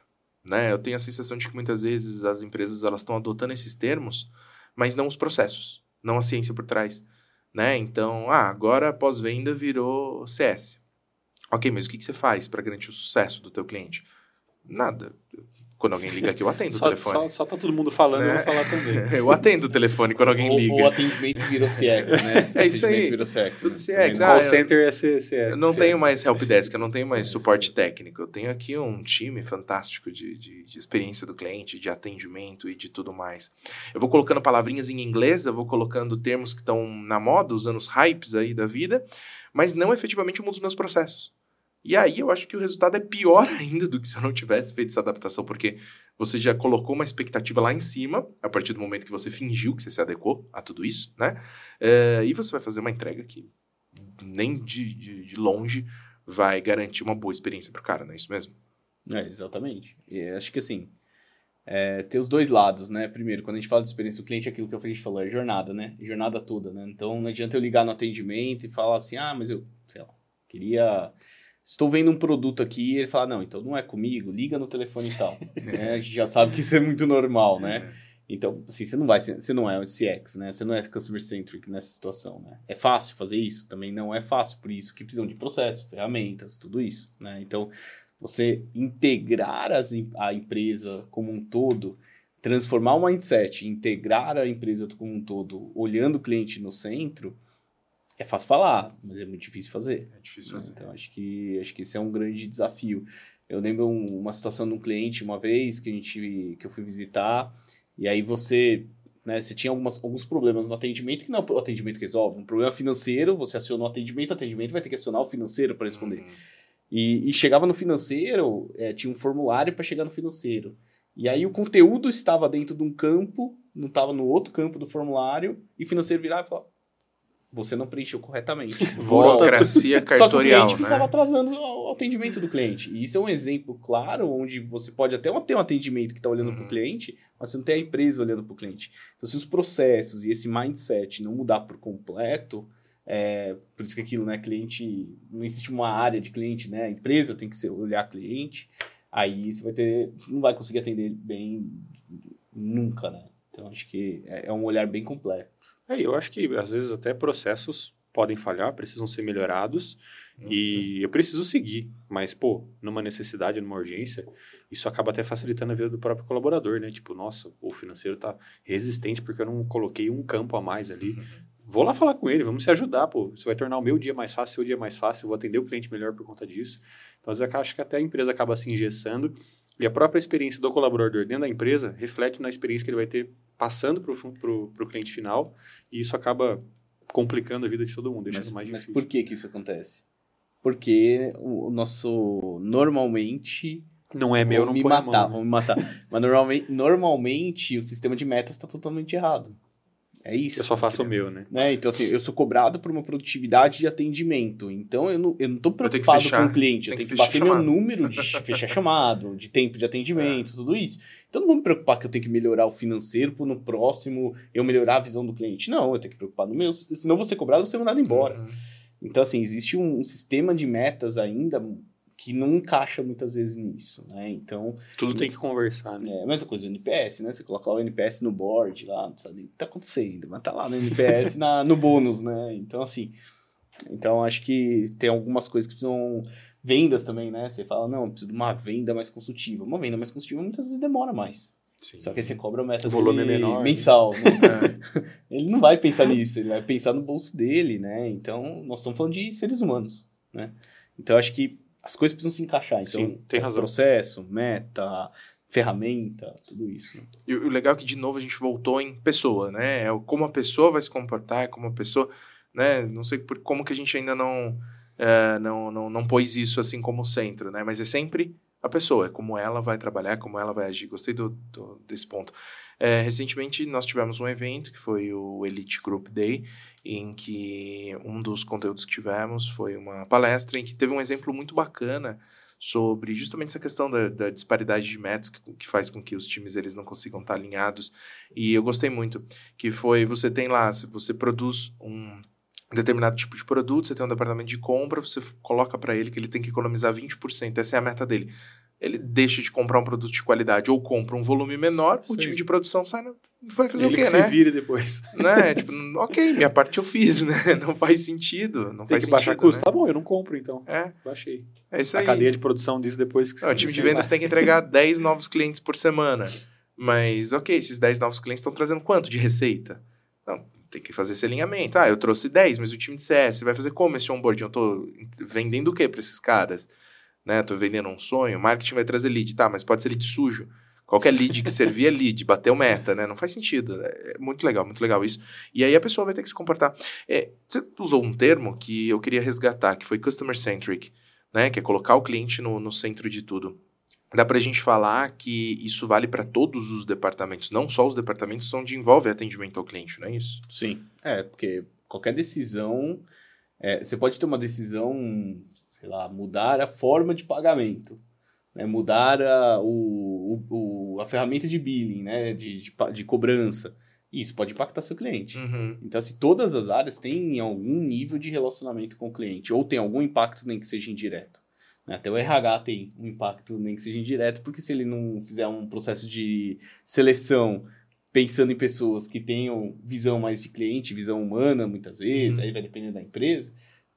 né? Eu tenho a sensação de que muitas vezes as empresas elas estão adotando esses termos, mas não os processos, não a ciência por trás, né? Então, ah, agora pós-venda virou CS. Ok, mas o que, que você faz para garantir o sucesso do teu cliente? Nada. Quando alguém liga aqui, eu atendo só, o telefone. Só, só tá todo mundo falando, né? eu vou falar também. eu atendo o telefone quando alguém liga. O atendimento virou CX, né? é isso aí. Virou CX, Tudo né? CX. Ah, Call center é CX. Eu não CX. tenho mais helpdesk, eu não tenho mais é suporte técnico. Eu tenho aqui um time fantástico de, de, de, experiência do cliente, de atendimento e de tudo mais. Eu vou colocando palavrinhas em inglês, eu vou colocando termos que estão na moda, usando os hypes aí da vida, mas não efetivamente um dos meus processos. E aí eu acho que o resultado é pior ainda do que se eu não tivesse feito essa adaptação, porque você já colocou uma expectativa lá em cima, a partir do momento que você fingiu que você se adequou a tudo isso, né? É, e você vai fazer uma entrega que nem de, de, de longe vai garantir uma boa experiência para o cara, não é isso mesmo? É, exatamente. E acho que assim, é, ter os dois lados, né? Primeiro, quando a gente fala de experiência do cliente, aquilo que eu falei falou, é jornada, né? Jornada toda, né? Então não adianta eu ligar no atendimento e falar assim, ah, mas eu, sei lá, queria estou vendo um produto aqui e ele fala, não, então não é comigo, liga no telefone e tal. é, a gente já sabe que isso é muito normal, né? É. Então, assim, você não vai, você não é um CX, né? Você não é customer centric nessa situação, né? É fácil fazer isso? Também não é fácil, por isso que precisam de processo, ferramentas, tudo isso, né? Então, você integrar as, a empresa como um todo, transformar o mindset, integrar a empresa como um todo, olhando o cliente no centro, é fácil falar, mas é muito difícil fazer. É difícil fazer. Então, acho que, acho que esse é um grande desafio. Eu lembro uma situação de um cliente uma vez que, a gente, que eu fui visitar, e aí você, né, você tinha algumas, alguns problemas no atendimento, que não é o atendimento que resolve. Um problema financeiro, você aciona o atendimento, o atendimento vai ter que acionar o financeiro para responder. Uhum. E, e, chegava no financeiro, é, tinha um formulário para chegar no financeiro. E aí o conteúdo estava dentro de um campo, não estava no outro campo do formulário, e o financeiro virava e falava, você não preencheu corretamente. Burocracia cartorial, Só que o cliente né? ficava atrasando o atendimento do cliente. E isso é um exemplo claro onde você pode até ter um atendimento que está olhando uhum. para o cliente, mas você não tem a empresa olhando para o cliente. Então, se os processos e esse mindset não mudar por completo, é, por isso que aquilo, né, cliente, não existe uma área de cliente, né, a empresa tem que ser, olhar cliente, aí você vai ter, você não vai conseguir atender bem nunca, né. Então, acho que é, é um olhar bem completo. É, eu acho que às vezes até processos podem falhar, precisam ser melhorados uhum. e eu preciso seguir. Mas, pô, numa necessidade, numa urgência, isso acaba até facilitando a vida do próprio colaborador, né? Tipo, nossa, o financeiro tá resistente porque eu não coloquei um campo a mais ali. Uhum. Vou lá falar com ele, vamos se ajudar, pô. Isso vai tornar o meu dia mais fácil, seu dia mais fácil, eu vou atender o cliente melhor por conta disso. Então, às vezes, acho que até a empresa acaba se engessando e a própria experiência do colaborador dentro da empresa reflete na experiência que ele vai ter passando para o cliente final, e isso acaba complicando a vida de todo mundo, deixando mas, mais difícil. Mas por que, que isso acontece? Porque o, o nosso, normalmente... Não é meu, não me matar, vão me matar. mas normalmente, normalmente o sistema de metas está totalmente errado. É isso. Eu só faço o meu, né? né? Então, assim, eu sou cobrado por uma produtividade de atendimento. Então, eu não, eu não tô preocupado fechar, com o cliente. Eu tenho que, que bater chamado. meu número de fechar chamado, de tempo de atendimento, é. tudo isso. Então, não vou me preocupar que eu tenho que melhorar o financeiro para no próximo eu melhorar a visão do cliente. Não, eu tenho que preocupar no meu. Senão, eu vou ser cobrado, você mandado embora. Uhum. Então, assim, existe um, um sistema de metas ainda que não encaixa muitas vezes nisso, né? Então... Tudo tem que conversar, né? É a mesma coisa, o NPS, né? Você coloca lá o NPS no board, lá, não sabe o que tá acontecendo, mas tá lá no NPS na, no bônus, né? Então, assim... Então, acho que tem algumas coisas que precisam... Vendas também, né? Você fala, não, preciso de uma venda mais consultiva. Uma venda mais consultiva muitas vezes demora mais. Sim. Só que aí você cobra o meta o volume é menor, né? mensal. Né? É. ele não vai pensar nisso, ele vai pensar no bolso dele, né? Então, nós estamos falando de seres humanos, né? Então, acho que as coisas precisam se encaixar. Então, Sim, tem razão. processo, meta, ferramenta, tudo isso. Né? E o legal é que, de novo, a gente voltou em pessoa, né? É como a pessoa vai se comportar, é como a pessoa... Né? Não sei por como que a gente ainda não, é, não, não, não pôs isso assim como centro, né? Mas é sempre a pessoa, é como ela vai trabalhar, como ela vai agir. Gostei do, do desse ponto. É, recentemente nós tivemos um evento que foi o Elite Group Day, em que um dos conteúdos que tivemos foi uma palestra em que teve um exemplo muito bacana sobre justamente essa questão da, da disparidade de metas que, que, faz com que os times eles não consigam estar alinhados. E eu gostei muito, que foi, você tem lá, você produz um determinado tipo de produto, você tem um departamento de compra, você coloca para ele que ele tem que economizar 20%, essa é a meta dele. Ele deixa de comprar um produto de qualidade ou compra um volume menor, Sim. o time de produção sai, vai fazer ele o quê, que né? se vire depois. Né? tipo, ok, minha parte eu fiz, né? Não faz sentido, não tem faz que sentido, baixar custo. Né? Tá bom, eu não compro então. É. Baixei. É isso a aí. A cadeia de produção disso depois que não, O time de vendas tem que entregar 10 novos clientes por semana. Mas, ok, esses 10 novos clientes estão trazendo quanto de receita? Não, tem que fazer esse alinhamento. Ah, eu trouxe 10, mas o time de CS vai fazer como esse onboarding? Eu tô vendendo o que para esses caras? Né? Tô vendendo um sonho, marketing vai trazer lead, tá, mas pode ser lead sujo. Qualquer lead que servir é lead, bateu meta, né? Não faz sentido. É muito legal, muito legal isso. E aí a pessoa vai ter que se comportar. É, você usou um termo que eu queria resgatar, que foi customer centric, né? Que é colocar o cliente no, no centro de tudo dá para a gente falar que isso vale para todos os departamentos, não só os departamentos onde envolve atendimento ao cliente, não é isso? Sim, é, porque qualquer decisão, é, você pode ter uma decisão, sei lá, mudar a forma de pagamento, né, mudar a, o, o, a ferramenta de billing, né, de, de, de cobrança. Isso pode impactar seu cliente. Uhum. Então, se todas as áreas têm algum nível de relacionamento com o cliente, ou tem algum impacto, nem que seja indireto. Até o RH tem um impacto, nem que seja indireto, porque se ele não fizer um processo de seleção pensando em pessoas que tenham visão mais de cliente, visão humana, muitas vezes, uhum. aí vai depender da empresa,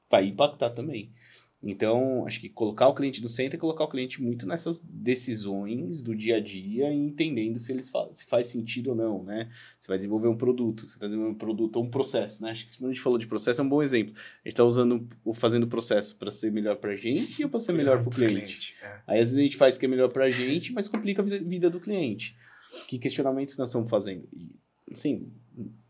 vai impactar também. Então, acho que colocar o cliente no centro é colocar o cliente muito nessas decisões do dia a dia e entendendo se eles fa se faz sentido ou não, né? Você vai desenvolver um produto, você está desenvolvendo um produto ou um processo, né? Acho que se a gente falou de processo é um bom exemplo. A gente está usando, fazendo o processo para ser melhor para a gente ou para ser melhor para o cliente. cliente é. Aí às vezes a gente faz o que é melhor para a gente, mas complica a vida do cliente. Que questionamentos nós estamos fazendo? E, assim,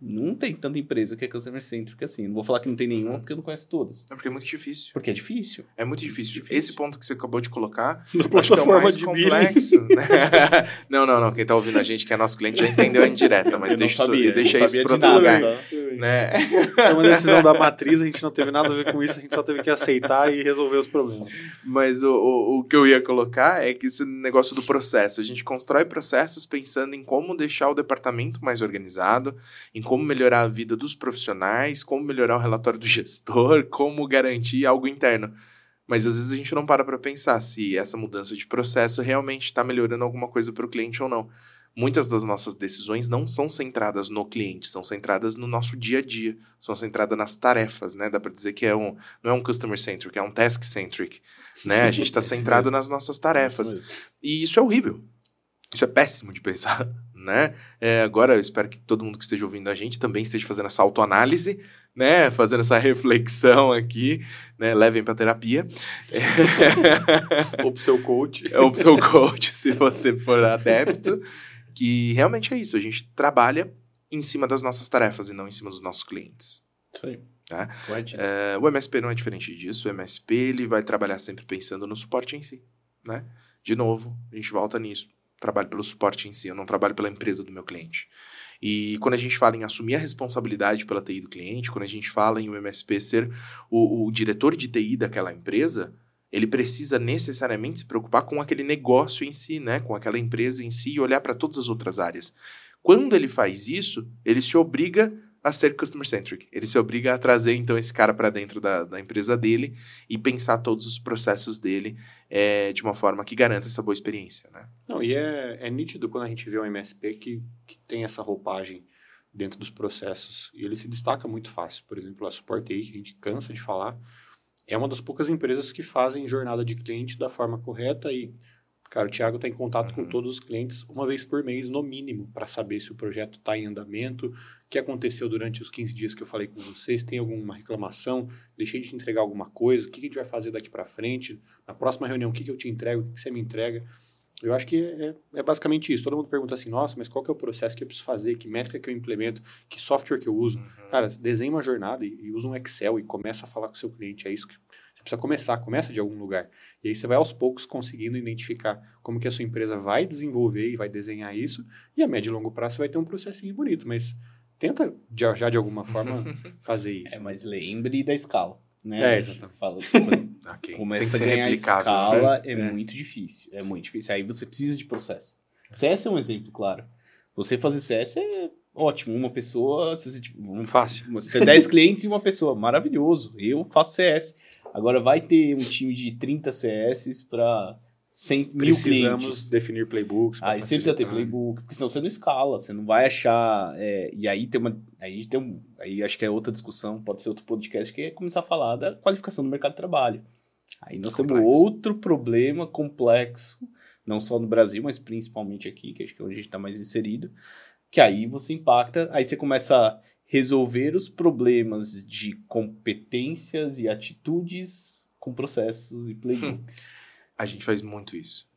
não tem tanta empresa que é customer centric assim. Não vou falar que não tem nenhuma, uhum. porque eu não conheço todas. É porque é muito difícil. Porque é difícil. É muito difícil. difícil. Esse ponto que você acabou de colocar, Na acho que é o mais complexo. Né? não, não, não. Quem tá ouvindo a gente, que é nosso cliente, já entendeu a indireta, mas deixa, sabia, deixa isso para outro lugar. Tá? Né? É uma decisão da matriz, a gente não teve nada a ver com isso, a gente só teve que aceitar e resolver os problemas. Mas o, o, o que eu ia colocar é que esse negócio do processo, a gente constrói processos pensando em como deixar o departamento mais organizado, em como melhorar a vida dos profissionais, como melhorar o relatório do gestor, como garantir algo interno. Mas às vezes a gente não para para pensar se essa mudança de processo realmente está melhorando alguma coisa para o cliente ou não. Muitas das nossas decisões não são centradas no cliente, são centradas no nosso dia a dia, são centradas nas tarefas, né? Dá para dizer que é um, não é um customer centric, é um task centric, né? A gente está centrado nas nossas tarefas. e isso é horrível. Isso é péssimo de pensar, né? É, agora eu espero que todo mundo que esteja ouvindo a gente também esteja fazendo essa autoanálise, né? Fazendo essa reflexão aqui, né? Levem para terapia. Ou pro seu coach. Ou pro seu coach, se você for adepto. Que realmente é isso, a gente trabalha em cima das nossas tarefas e não em cima dos nossos clientes. Isso aí. Tá? É, o MSP não é diferente disso. O MSP ele vai trabalhar sempre pensando no suporte em si. Né? De novo, a gente volta nisso trabalho pelo suporte em si, eu não trabalho pela empresa do meu cliente. E quando a gente fala em assumir a responsabilidade pela TI do cliente, quando a gente fala em o MSP ser o, o diretor de TI daquela empresa, ele precisa necessariamente se preocupar com aquele negócio em si, né? com aquela empresa em si e olhar para todas as outras áreas. Quando ele faz isso, ele se obriga a ser customer centric. Ele se obriga a trazer então esse cara para dentro da, da, empresa dele e pensar todos os processos dele é, de uma forma que garanta essa boa experiência, né? Não, e é, é nítido quando a gente vê um MSP que, que tem essa roupagem dentro dos processos e ele se destaca muito fácil. Por exemplo, a Support AI, que a gente cansa de falar, é uma das poucas empresas que fazem jornada de cliente da forma correta e Cara, o Thiago está em contato uhum. com todos os clientes uma vez por mês, no mínimo, para saber se o projeto está em andamento, o que aconteceu durante os 15 dias que eu falei com vocês, tem alguma reclamação, deixei de te entregar alguma coisa, o que a gente vai fazer daqui para frente, na próxima reunião, o que, que eu te entrego, o que você me entrega. Eu acho que é, é, basicamente isso. Todo mundo pergunta assim, nossa, mas qual que é o processo que eu preciso fazer, que métrica que eu implemento, que software que eu uso. Uhum. Cara, desenha uma jornada e, e usa um Excel e começa a falar com o seu cliente. É isso que precisa começar, começa de algum lugar. E aí você vai aos poucos conseguindo identificar como que a sua empresa vai desenvolver e vai desenhar isso, e a médio e longo prazo você vai ter um processinho bonito, mas tenta já de alguma forma fazer isso. É, mas lembre da escala. Né? É, exatamente. Fala, okay. Começa a ganhar escala, é, é, muito difícil. É Sim. muito difícil. Aí você precisa de processo. CS é um exemplo, claro. Você fazer CS é ótimo. Uma pessoa, você, tipo, um, fácil. Você tem 10 clientes e uma pessoa. Maravilhoso. Eu faço CS. Agora vai ter um time de 30 CS para 100 mil clientes. Precisamos definir playbooks. Aí você precisa ter playbook, porque senão você não escala, você não vai achar. É, e aí tem uma. Aí tem um. Aí acho que é outra discussão, pode ser outro podcast, que é começar a falar da qualificação do mercado de trabalho. Aí nós Complexo. temos outro problema complexo, não só no Brasil, mas principalmente aqui, que acho que é onde a gente está mais inserido, que aí você impacta, aí você começa resolver os problemas de competências e atitudes com processos e playbooks. a gente faz muito isso.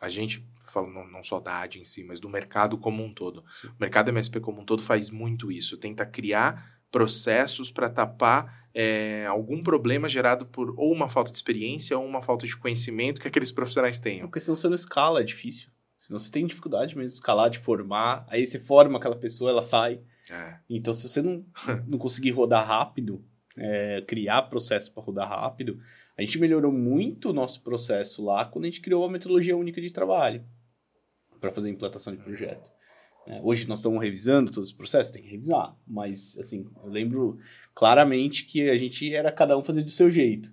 A gente, falo não, não só da AD em si, mas do mercado como um todo. O mercado MSP como um todo faz muito isso. Tenta criar processos para tapar é, algum problema gerado por ou uma falta de experiência ou uma falta de conhecimento que aqueles profissionais tenham. Porque senão você não escala, é difícil. Senão você tem dificuldade mesmo de escalar, de formar. Aí você forma aquela pessoa, ela sai. É. Então, se você não, não conseguir rodar rápido, é, criar processo para rodar rápido, a gente melhorou muito o nosso processo lá quando a gente criou a metodologia única de trabalho para fazer a implantação de projeto. É, hoje nós estamos revisando todos os processos, tem que revisar, mas assim, eu lembro claramente que a gente era cada um fazer do seu jeito.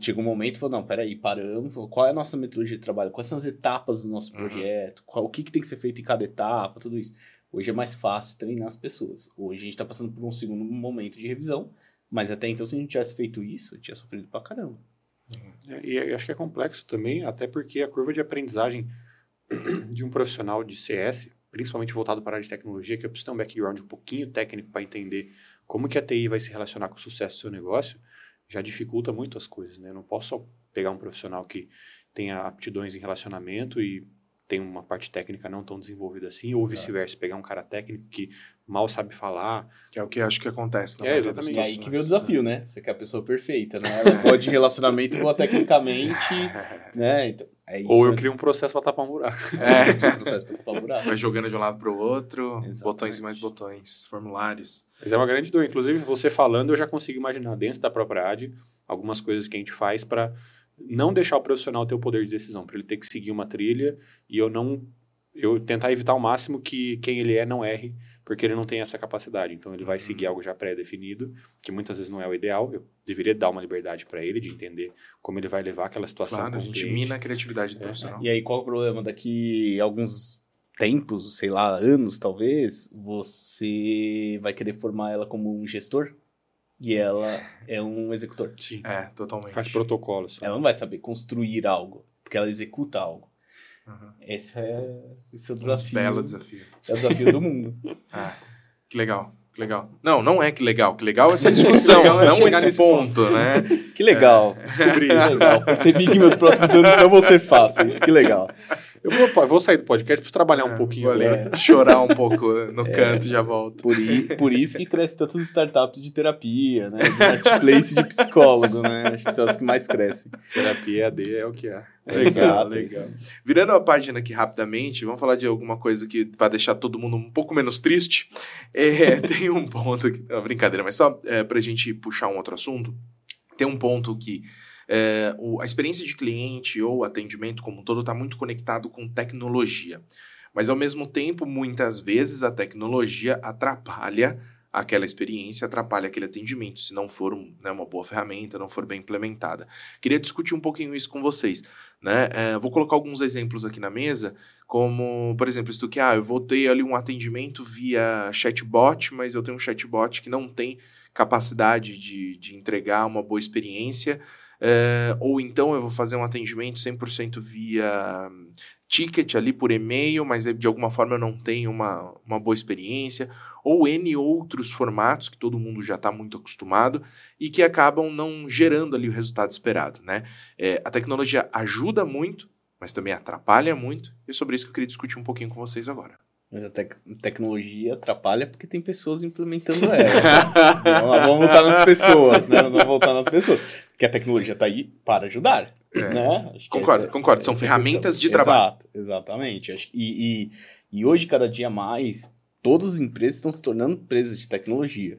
Chegou um momento e falou, não, peraí, paramos, falou, qual é a nossa metodologia de trabalho, quais são as etapas do nosso uhum. projeto, qual, o que, que tem que ser feito em cada etapa, tudo isso. Hoje é mais fácil treinar as pessoas. Hoje a gente está passando por um segundo momento de revisão, mas até então, se a gente tivesse feito isso, tinha sofrido pra caramba. É, e acho que é complexo também, até porque a curva de aprendizagem de um profissional de CS, principalmente voltado para a área de tecnologia, que eu preciso ter um background um pouquinho técnico para entender como que a TI vai se relacionar com o sucesso do seu negócio, já dificulta muito as coisas, né? Eu não posso só pegar um profissional que tenha aptidões em relacionamento e tem uma parte técnica não tão desenvolvida assim, ou vice-versa, pegar um cara técnico que mal sabe falar. Que é o que acho que acontece na é, exatamente. E aí que vem o desafio, né? Você quer a pessoa perfeita, né? Ela pode relacionamento boa tecnicamente, né? Então, é ou eu crio um processo para tapar um buraco. É. um processo para tapar um buraco. Vai jogando de um lado para o outro, exatamente. botões e mais botões, formulários. Mas é uma grande dor. Inclusive, você falando, eu já consigo imaginar dentro da própria AD algumas coisas que a gente faz para não deixar o profissional ter o poder de decisão, para ele ter que seguir uma trilha e eu não eu tentar evitar ao máximo que quem ele é não erre, porque ele não tem essa capacidade. Então ele vai uhum. seguir algo já pré-definido, que muitas vezes não é o ideal. Eu deveria dar uma liberdade para ele de entender como ele vai levar aquela situação. Claro, a gente mina a criatividade do é. profissional. E aí qual é o problema daqui alguns tempos, sei lá, anos talvez, você vai querer formar ela como um gestor? E ela é um executor. Sim. É, totalmente. Faz protocolos. Ela não vai saber construir algo, porque ela executa algo. Uhum. Esse, é, esse é o desafio. Um belo desafio. É o desafio do mundo. Ah, que legal. Que legal. Não, não é que legal. Que legal essa discussão, legal é não esse ponto, ponto, né? Que legal. É. Descobri isso. Legal. Percebi que meus próximos anos não vão ser fáceis. Que legal. Eu vou, vou sair do podcast para trabalhar um é, pouquinho. Vou chorar um pouco no é, canto e já volto. Por, i, por isso que cresce tantas startups de terapia, né? De marketplace de psicólogo, né? Acho que são as que mais crescem. Terapia AD é o que é. Legal, legal. Virando a página aqui rapidamente, vamos falar de alguma coisa que vai deixar todo mundo um pouco menos triste. É, tem um ponto que. Não, brincadeira, mas só é, para a gente puxar um outro assunto. Tem um ponto que é, o, a experiência de cliente ou atendimento como um todo está muito conectado com tecnologia. Mas, ao mesmo tempo, muitas vezes a tecnologia atrapalha aquela experiência, atrapalha aquele atendimento, se não for né, uma boa ferramenta, não for bem implementada. Queria discutir um pouquinho isso com vocês. Né? É, vou colocar alguns exemplos aqui na mesa, como, por exemplo, isso que ah, eu vou ter ali um atendimento via chatbot, mas eu tenho um chatbot que não tem capacidade de, de entregar uma boa experiência, é, ou então eu vou fazer um atendimento 100% via ticket ali por e-mail, mas de alguma forma eu não tenho uma, uma boa experiência, ou N outros formatos que todo mundo já está muito acostumado e que acabam não gerando ali o resultado esperado, né? É, a tecnologia ajuda muito, mas também atrapalha muito, e é sobre isso que eu queria discutir um pouquinho com vocês agora. Mas a tec tecnologia atrapalha porque tem pessoas implementando ela. Então, vamos voltar nas pessoas, né? Vamos voltar nas pessoas. Porque a tecnologia está aí para ajudar. É. Né? concordo, essa, concordo. São ferramentas de trabalho. Exato, exatamente. E, e, e hoje, cada dia mais, todas as empresas estão se tornando empresas de tecnologia.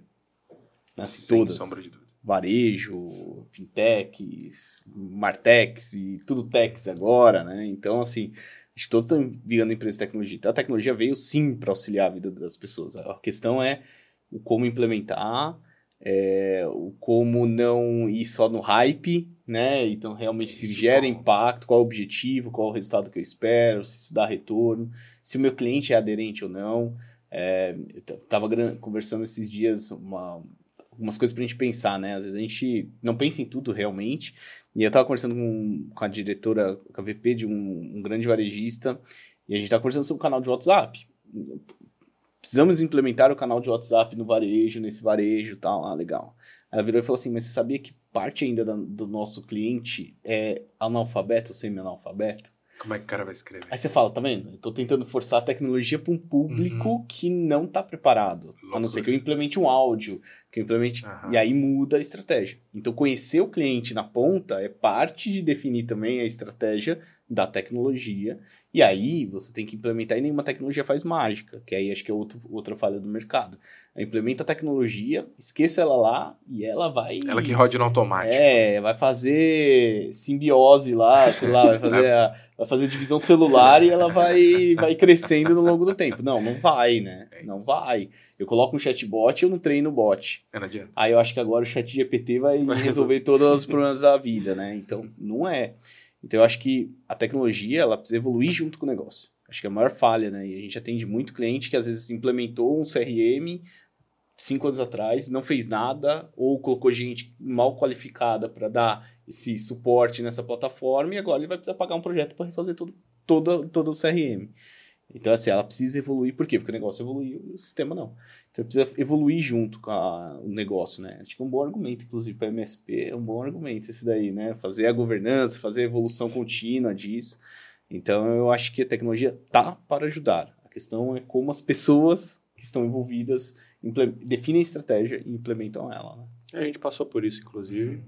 Né? Sem todas. sombra de dúvida. Varejo, fintechs, martechs e tudo techs agora, né? Então, assim, acho que todos estão virando empresas de tecnologia. Então, a tecnologia veio sim para auxiliar a vida das pessoas. A questão é o como implementar, é, o como não ir só no hype, né? Então, realmente, se gera impacto, qual é o objetivo, qual é o resultado que eu espero, se isso dá retorno, se o meu cliente é aderente ou não. É, eu tava conversando esses dias uma, algumas coisas pra gente pensar, né? Às vezes a gente não pensa em tudo realmente. E eu tava conversando com, com a diretora, com a VP de um, um grande varejista, e a gente tava conversando sobre o canal de WhatsApp. Precisamos implementar o canal de WhatsApp no varejo, nesse varejo e tal. Ah, legal. Ela virou e falou assim: Mas você sabia que parte ainda da, do nosso cliente é analfabeto ou semi-analfabeto? Como é que o cara vai escrever? Aí você fala, tá vendo? Eu tô tentando forçar a tecnologia para um público uhum. que não tá preparado. Loucura. A não ser que eu implemente um áudio, que eu implemente. Uhum. E aí muda a estratégia. Então, conhecer o cliente na ponta é parte de definir também a estratégia da tecnologia. E aí você tem que implementar, e nenhuma tecnologia faz mágica, que aí acho que é outro, outra falha do mercado. Implementa a tecnologia, esqueça ela lá e ela vai. Ela que roda no automático. É, vai fazer simbiose lá, sei lá, vai fazer, a, vai fazer divisão celular e ela vai, vai crescendo no longo do tempo. Não, não vai, né? Não vai. Eu coloco um chatbot e eu não treino o bot. É, não adianta. Aí eu acho que agora o chat GPT vai resolver todos os problemas da vida, né? Então, não é. Então eu acho que a tecnologia ela precisa evoluir junto com o negócio. Acho que é a maior falha, né? E a gente atende muito cliente que às vezes implementou um CRM cinco anos atrás, não fez nada, ou colocou gente mal qualificada para dar esse suporte nessa plataforma, e agora ele vai precisar pagar um projeto para refazer todo, todo, todo o CRM. Então, assim, ela precisa evoluir, por quê? Porque o negócio evoluiu o sistema não. Então, precisa evoluir junto com a, o negócio, né? Acho que é um bom argumento, inclusive, para MSP, é um bom argumento esse daí, né? Fazer a governança, fazer a evolução contínua disso. Então, eu acho que a tecnologia tá para ajudar. A questão é como as pessoas que estão envolvidas definem a estratégia e implementam ela, né? A gente passou por isso, inclusive,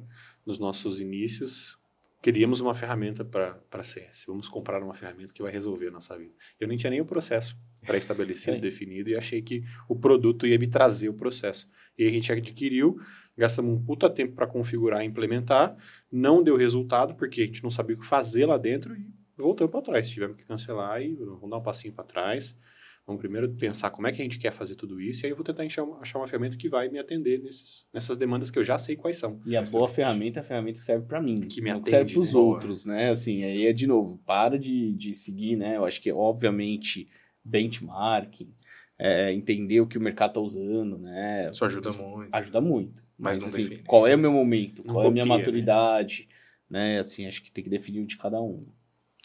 nos nossos inícios, queríamos uma ferramenta para CS. Vamos comprar uma ferramenta que vai resolver a nossa vida. Eu nem tinha nem o processo pré-estabelecido, definido, e achei que o produto ia me trazer o processo. E a gente adquiriu, gastamos um puta tempo para configurar e implementar, não deu resultado, porque a gente não sabia o que fazer lá dentro e voltamos para trás. Tivemos que cancelar e vamos dar um passinho para trás. Vamos primeiro pensar como é que a gente quer fazer tudo isso, e aí eu vou tentar achar uma, achar uma ferramenta que vai me atender nesses, nessas demandas que eu já sei quais são. E a boa ferramenta é a ferramenta que serve para mim, que me atende, serve para os né? outros, né? Assim, aí é de novo, para de, de seguir, né? Eu acho que, obviamente, benchmarking, é, entender o que o mercado está usando, né? Isso ajuda muito. Ajuda muito. Mas, Mas assim, qual é o meu momento? Não qual copia, é a minha né? maturidade? Né? né? Assim, acho que tem que definir o de cada um.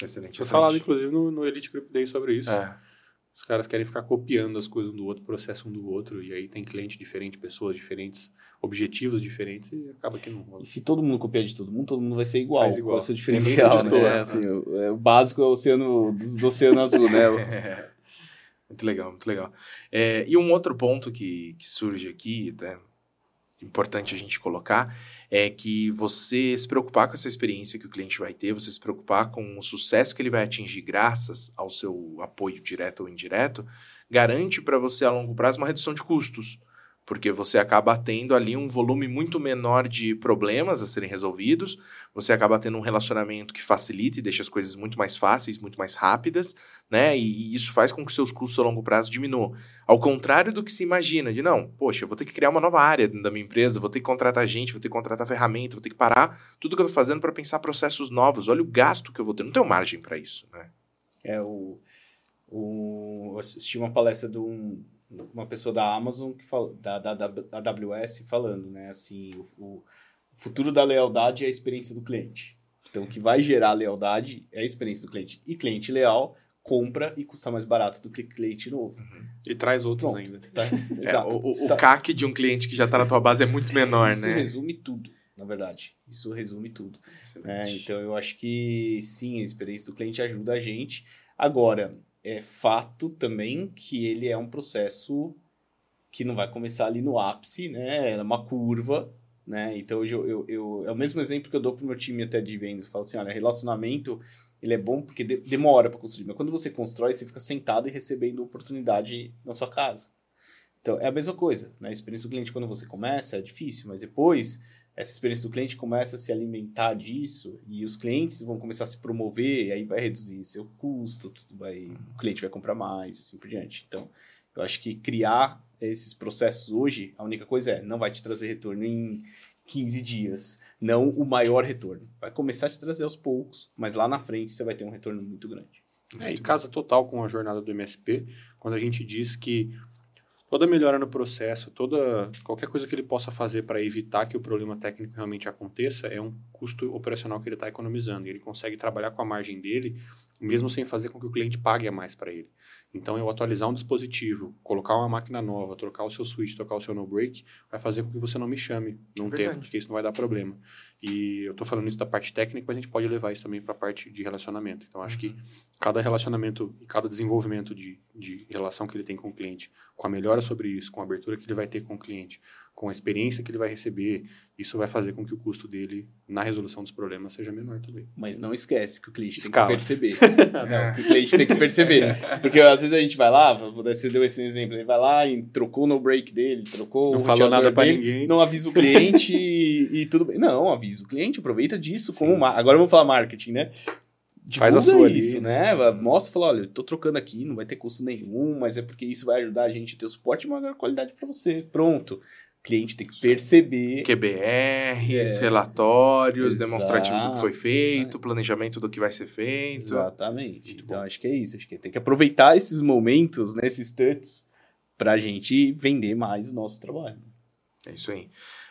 Excelente. Foi falado, inclusive, no, no Elite Group Day sobre isso. É. Os caras querem ficar copiando as coisas um do outro, processo um do outro, e aí tem cliente diferente, pessoas diferentes, objetivos diferentes, e acaba que não rola. E se todo mundo copiar de todo mundo, todo mundo vai ser igual. Faz igual. Qual é o seu diferencial, né? É, assim, o, é, o, básico é o oceano, do, do oceano azul, né? muito legal, muito legal. É, e um outro ponto que, que surge aqui, até importante a gente colocar, é que você se preocupar com essa experiência que o cliente vai ter, você se preocupar com o sucesso que ele vai atingir graças ao seu apoio direto ou indireto, garante para você a longo prazo uma redução de custos. Porque você acaba tendo ali um volume muito menor de problemas a serem resolvidos, você acaba tendo um relacionamento que facilita e deixa as coisas muito mais fáceis, muito mais rápidas, né? E, isso faz com que seus custos a longo prazo diminuam. Ao contrário do que se imagina, de não, poxa, eu vou ter que criar uma nova área dentro da minha empresa, vou ter que contratar gente, vou ter que contratar ferramenta, vou ter que parar tudo que eu estou fazendo para pensar processos novos. Olha o gasto que eu vou ter, não tenho margem para isso, né? É o, o eu assisti uma palestra de um uma pessoa da Amazon que fala, da, da, da AWS falando, né? Assim, o, o, futuro da lealdade é a experiência do cliente. Então, o que vai gerar lealdade é a experiência do cliente. E cliente leal compra e custa mais barato do que cliente novo. Uhum. E traz outros Pronto, ainda. Tá? É, Exato. o, o, o CAC de um cliente que já está na tua base é muito menor, Isso né? Isso resume tudo, na verdade. Isso resume tudo. É, então, eu acho que sim, a experiência do cliente ajuda a gente. Agora, é fato também que ele é um processo que não vai começar ali no ápice, né? É uma curva, né? Então, eu, eu, eu é o mesmo exemplo que eu dou para o meu time até de vendas. Eu falo assim, olha, relacionamento, ele é bom porque de, demora para construir. Mas quando você constrói, você fica sentado e recebendo oportunidade na sua casa. Então, é a mesma coisa, né? A experiência do cliente, quando você começa, é difícil. Mas depois, essa experiência do cliente começa a se alimentar disso e os clientes vão começar a se promover e aí vai reduzir seu custo, tudo vai, o cliente vai comprar mais, assim por diante. Então, eu acho que criar esses processos hoje, a única coisa é, não vai te trazer retorno em 15 dias, não o maior retorno. Vai começar a te trazer aos poucos, mas lá na frente você vai ter um retorno muito grande. É, e casa total com a jornada do MSP, quando a gente diz que toda melhora no processo, toda qualquer coisa que ele possa fazer para evitar que o problema técnico realmente aconteça é um custo operacional que ele está economizando. Ele consegue trabalhar com a margem dele, mesmo sem fazer com que o cliente pague a mais para ele. Então, eu atualizar um dispositivo, colocar uma máquina nova, trocar o seu switch, trocar o seu no-break, vai fazer com que você não me chame num tempo, porque isso não vai dar problema. E eu estou falando isso da parte técnica, mas a gente pode levar isso também para a parte de relacionamento. Então, acho uhum. que cada relacionamento e cada desenvolvimento de, de relação que ele tem com o cliente, com a melhora sobre isso, com a abertura que ele vai ter com o cliente, com a experiência que ele vai receber, isso vai fazer com que o custo dele na resolução dos problemas seja menor também. Mas não esquece que o cliente Escala. tem que perceber. não, o cliente tem que perceber. Porque às vezes a gente vai lá, você deu esse exemplo, ele vai lá e trocou no break dele, trocou não falou nada para ninguém. Não avisa o cliente e, e, tudo bem. Não, avisa o cliente, aproveita disso Sim. como... Agora vamos falar marketing, né? Divulga Faz a sua isso, ali. né? Mostra, fala, olha, tô trocando aqui, não vai ter custo nenhum, mas é porque isso vai ajudar a gente a ter suporte e maior qualidade para você. Pronto cliente tem que perceber. QBRs, é, relatórios, exato, demonstrativo do que foi feito, é. planejamento do que vai ser feito. Exatamente. Muito então, bom. acho que é isso. Acho que tem que aproveitar esses momentos, né, esses touches, para a gente vender mais o nosso trabalho. É isso aí.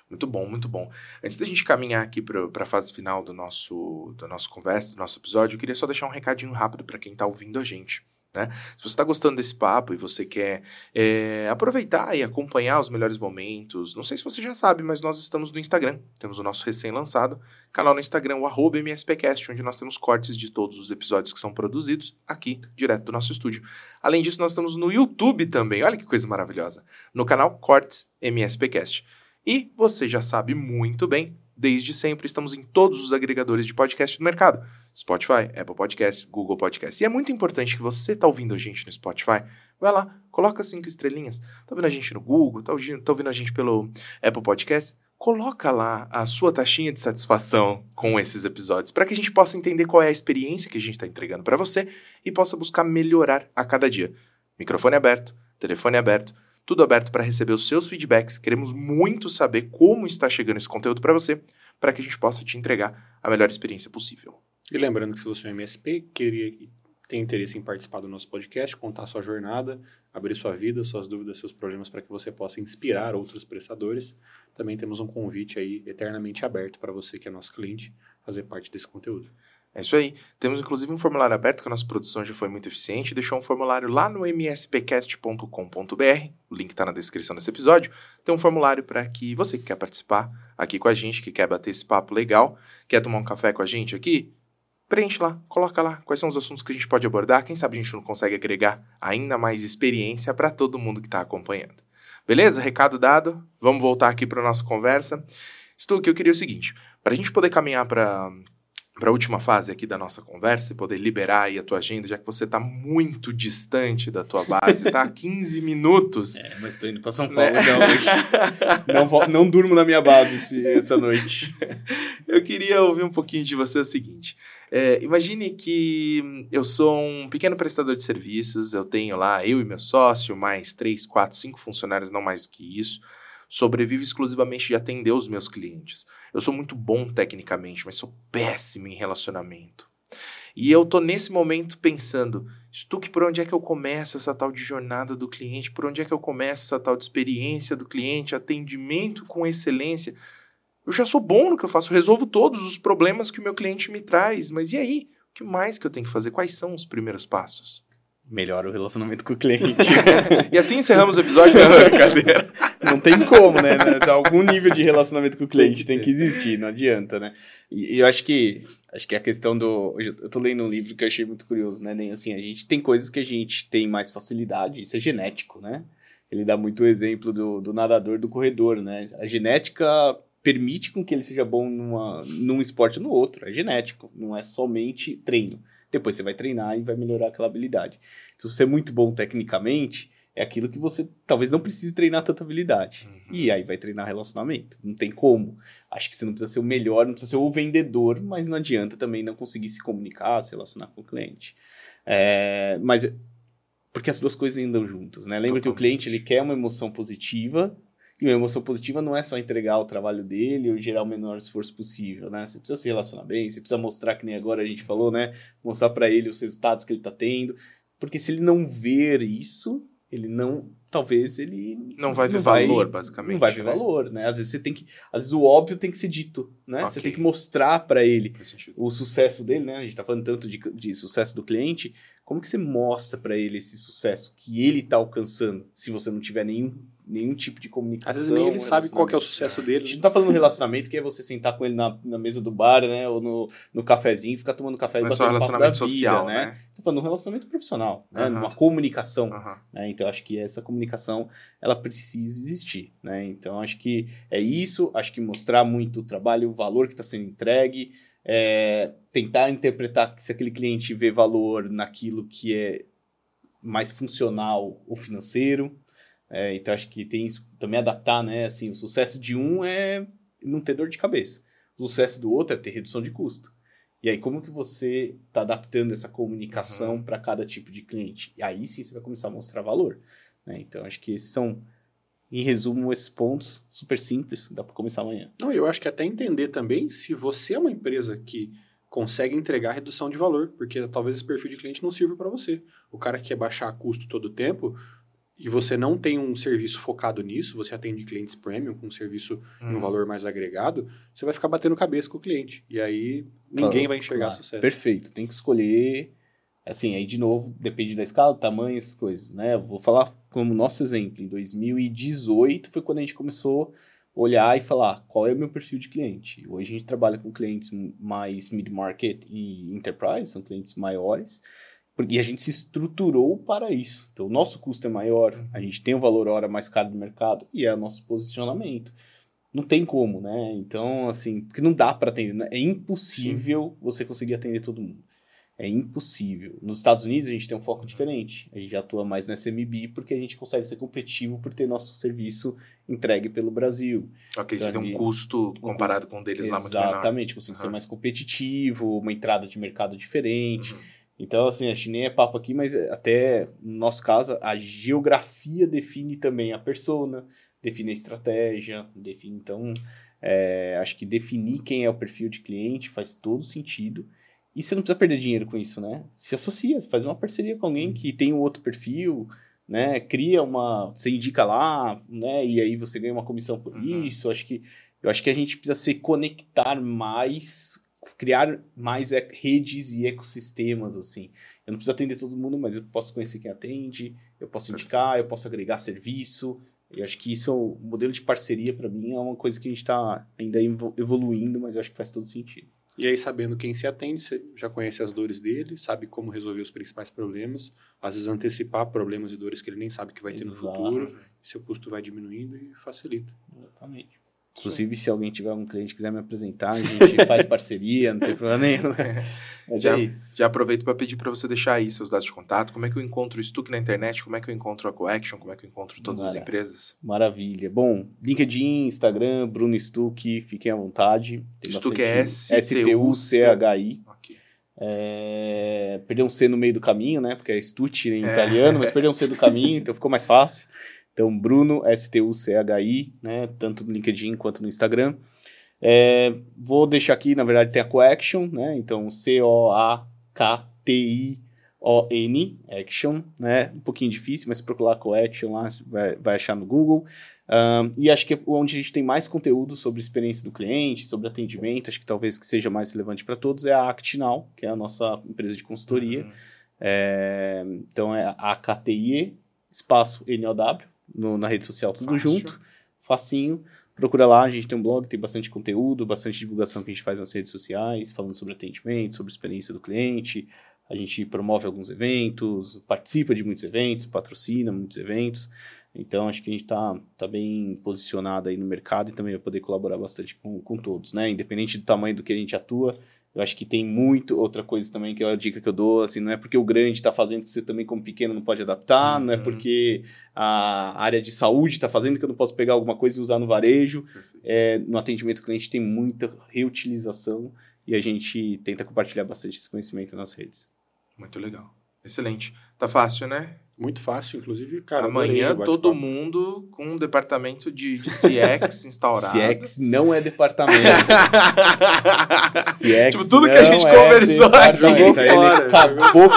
Muito bom, muito bom. Antes da gente caminhar aqui para a fase final do nosso, do nosso conversa, do nosso episódio, eu queria só deixar um recadinho rápido para quem está ouvindo a gente. Né? Se você está gostando desse papo e você quer é, aproveitar e acompanhar os melhores momentos, não sei se você já sabe, mas nós estamos no Instagram. Temos o nosso recém-lançado canal no Instagram, o MSPcast, onde nós temos cortes de todos os episódios que são produzidos aqui, direto do nosso estúdio. Além disso, nós estamos no YouTube também, olha que coisa maravilhosa, no canal Cortes MSPcast. E você já sabe muito bem, desde sempre estamos em todos os agregadores de podcast do mercado. Spotify, Apple Podcast, Google Podcast. E é muito importante que você está ouvindo a gente no Spotify, vai lá, coloca cinco estrelinhas. Tá ouvindo a gente no Google, tá ouvindo, tá ouvindo a gente pelo Apple Podcast? Coloca lá a sua taxinha de satisfação com esses episódios, para que a gente possa entender qual é a experiência que a gente está entregando para você e possa buscar melhorar a cada dia. Microfone aberto, telefone aberto, tudo aberto para receber os seus feedbacks. Queremos muito saber como está chegando esse conteúdo para você, para que a gente possa te entregar a melhor experiência possível. E lembrando que se você é um MSP, queria tem interesse em participar do nosso podcast, contar sua jornada, abrir sua vida, suas dúvidas, seus problemas para que você possa inspirar outros prestadores, também temos um convite aí eternamente aberto para você que é nosso cliente fazer parte desse conteúdo. É isso aí. Temos inclusive um formulário aberto que a nossa produção já foi muito eficiente. Deixou um formulário lá no mspcast.com.br. O link está na descrição desse episódio. Tem um formulário para que você que quer participar aqui com a gente, que quer bater esse papo legal, quer tomar um café com a gente aqui, preenche lá, coloca lá quais são os assuntos que a gente pode abordar. Quem sabe a gente não consegue agregar ainda mais experiência para todo mundo que está acompanhando. Beleza? Recado dado. Vamos voltar aqui para nossa conversa. Stuck, eu queria o seguinte: para a gente poder caminhar para para a última fase aqui da nossa conversa e poder liberar aí a tua agenda, já que você está muito distante da tua base, está a 15 minutos. É, mas estou indo para São Paulo né? hoje. não, não durmo na minha base esse, essa noite. Eu queria ouvir um pouquinho de você o seguinte. É, imagine que eu sou um pequeno prestador de serviços, eu tenho lá eu e meu sócio, mais três, quatro, cinco funcionários, não mais do que isso sobrevivo exclusivamente de atender os meus clientes. Eu sou muito bom tecnicamente, mas sou péssimo em relacionamento. E eu tô nesse momento pensando, Stuck, por onde é que eu começo essa tal de jornada do cliente? Por onde é que eu começo essa tal de experiência do cliente, atendimento com excelência? Eu já sou bom no que eu faço, resolvo todos os problemas que o meu cliente me traz, mas e aí? O que mais que eu tenho que fazer? Quais são os primeiros passos? melhora o relacionamento com o cliente. e assim encerramos o episódio. Não, brincadeira. Não tem como, né? Algum nível de relacionamento com o cliente tem que existir, não adianta, né? E, e eu acho que acho que a questão do. Eu tô lendo um livro que eu achei muito curioso, né? Nem assim, a gente tem coisas que a gente tem mais facilidade, isso é genético, né? Ele dá muito o exemplo do, do nadador do corredor, né? A genética permite com que ele seja bom numa, num esporte ou no outro. É genético, não é somente treino. Depois você vai treinar e vai melhorar aquela habilidade. Então, se você é muito bom tecnicamente, é aquilo que você talvez não precise treinar tanta habilidade. Uhum. E aí vai treinar relacionamento. Não tem como. Acho que você não precisa ser o melhor, não precisa ser o vendedor, mas não adianta também não conseguir se comunicar, se relacionar com o cliente. É, mas porque as duas coisas andam juntas, né? Lembra Totalmente. que o cliente ele quer uma emoção positiva e uma emoção positiva não é só entregar o trabalho dele ou gerar o menor esforço possível, né? Você precisa se relacionar bem, você precisa mostrar, que nem agora a gente falou, né? Mostrar para ele os resultados que ele está tendo. Porque se ele não ver isso, ele não. Talvez ele. Não vai ver não valor, vai, basicamente. Não vai ver né? valor, né? Às vezes você tem que. Às vezes o óbvio tem que ser dito, né? Okay. Você tem que mostrar para ele o sucesso dele, né? A gente tá falando tanto de, de sucesso do cliente. Como que você mostra para ele esse sucesso que ele tá alcançando se você não tiver nenhum nenhum tipo de comunicação. Às vezes nem ele sabe qual é o sucesso dele. A gente não tá falando relacionamento, que é você sentar com ele na, na mesa do bar, né? Ou no, no cafezinho, ficar tomando café Mas e bater relacionamento social, vida, né? né? Tô falando um relacionamento profissional, né? Uhum. Uma comunicação. Uhum. Né? Então, acho que essa comunicação, ela precisa existir, né? Então, acho que é isso. Acho que mostrar muito o trabalho, o valor que está sendo entregue, é, tentar interpretar se aquele cliente vê valor naquilo que é mais funcional ou financeiro, é, então acho que tem isso também adaptar, né? Assim, o sucesso de um é não ter dor de cabeça. O sucesso do outro é ter redução de custo. E aí, como que você está adaptando essa comunicação uhum. para cada tipo de cliente? E aí sim você vai começar a mostrar valor. Né? Então, acho que esses são, em resumo, esses pontos super simples. Dá para começar amanhã. Não, eu acho que até entender também se você é uma empresa que consegue entregar redução de valor, porque talvez esse perfil de cliente não sirva para você. O cara que quer baixar custo todo o tempo, e você não tem um serviço focado nisso, você atende clientes premium com um serviço hum. um uhum. valor mais agregado, você vai ficar batendo cabeça com o cliente. E aí ninguém claro, vai enxergar claro. sucesso. Perfeito. Tem que escolher. Assim, aí de novo, depende da escala, tamanho, essas coisas, né? Vou falar como nosso exemplo. Em 2018 foi quando a gente começou a olhar e falar qual é o meu perfil de cliente. Hoje a gente trabalha com clientes mais mid-market e enterprise, são clientes maiores. Porque a gente se estruturou para isso. Então, o nosso custo é maior, a gente tem o valor hora mais caro do mercado e é o nosso posicionamento. Não tem como, né? Então, assim, porque não dá para atender. Né? É impossível Sim. você conseguir atender todo mundo. É impossível. Nos Estados Unidos a gente tem um foco diferente. A gente atua mais na SMB porque a gente consegue ser competitivo por ter nosso serviço entregue pelo Brasil. Ok, então, você tem um custo comparado com o deles lá muito menor. Exatamente, consegue uhum. ser mais competitivo, uma entrada de mercado diferente. Uhum. Então, assim, a gente nem é papo aqui, mas até no nosso caso, a geografia define também a persona, define a estratégia, define. Então, é, acho que definir quem é o perfil de cliente faz todo sentido. E você não precisa perder dinheiro com isso, né? Se associa, faz uma parceria com alguém que tem um outro perfil, né? Cria uma. Você indica lá, né? E aí você ganha uma comissão por uhum. isso. Acho que, eu acho que a gente precisa se conectar mais criar mais redes e ecossistemas, assim. Eu não preciso atender todo mundo, mas eu posso conhecer quem atende, eu posso indicar, eu posso agregar serviço. Eu acho que isso, o modelo de parceria, para mim, é uma coisa que a gente está ainda evoluindo, mas eu acho que faz todo sentido. E aí, sabendo quem se atende, você já conhece as dores dele, sabe como resolver os principais problemas, às vezes antecipar problemas e dores que ele nem sabe que vai ter Exato. no futuro, seu custo vai diminuindo e facilita. Exatamente. Inclusive, se alguém tiver um cliente quiser me apresentar, a gente faz parceria, não tem problema nenhum. É já, já aproveito para pedir para você deixar aí seus dados de contato. Como é que eu encontro o Stuck na internet? Como é que eu encontro a Coaction? Como é que eu encontro todas Mara, as empresas? Maravilha. Bom, LinkedIn, Instagram, Bruno Stuck, fiquem à vontade. Tem Stuck é S-T-U-C-H-I. Okay. É... Perdeu um C no meio do caminho, né? Porque é Stucci em é. italiano, mas perdeu um C do caminho, então ficou mais fácil. Então, Bruno, S-T-U-C-H-I, né? Tanto no LinkedIn quanto no Instagram. É, vou deixar aqui, na verdade, tem a Coaction, né? Então, C-O-A-K-T-I-O-N, Action, né? Um pouquinho difícil, mas se procurar Coaction lá, vai, vai achar no Google. Um, e acho que é onde a gente tem mais conteúdo sobre experiência do cliente, sobre atendimento, acho que talvez que seja mais relevante para todos, é a ActNow, que é a nossa empresa de consultoria. Uhum. É, então, é a KTI, espaço NOW, no, na rede social, tudo Fácil. junto, facinho. Procura lá, a gente tem um blog, tem bastante conteúdo, bastante divulgação que a gente faz nas redes sociais, falando sobre atendimento, sobre experiência do cliente. A gente promove alguns eventos, participa de muitos eventos, patrocina muitos eventos. Então, acho que a gente está tá bem posicionado aí no mercado e também vai poder colaborar bastante com, com todos, né? Independente do tamanho do que a gente atua, eu acho que tem muito outra coisa também que é a dica que eu dou, assim, não é porque o grande está fazendo que você também como pequeno não pode adaptar, uhum. não é uhum. porque a área de saúde está fazendo que eu não posso pegar alguma coisa e usar no varejo. É, no atendimento cliente tem muita reutilização e a gente tenta compartilhar bastante esse conhecimento nas redes. Muito legal. Excelente. Tá fácil, né? Muito fácil, inclusive, cara. Amanhã todo mundo com um departamento de, de CX instaurado. CX não é departamento. CX tipo, tudo que a gente é conversou aqui. Acabou,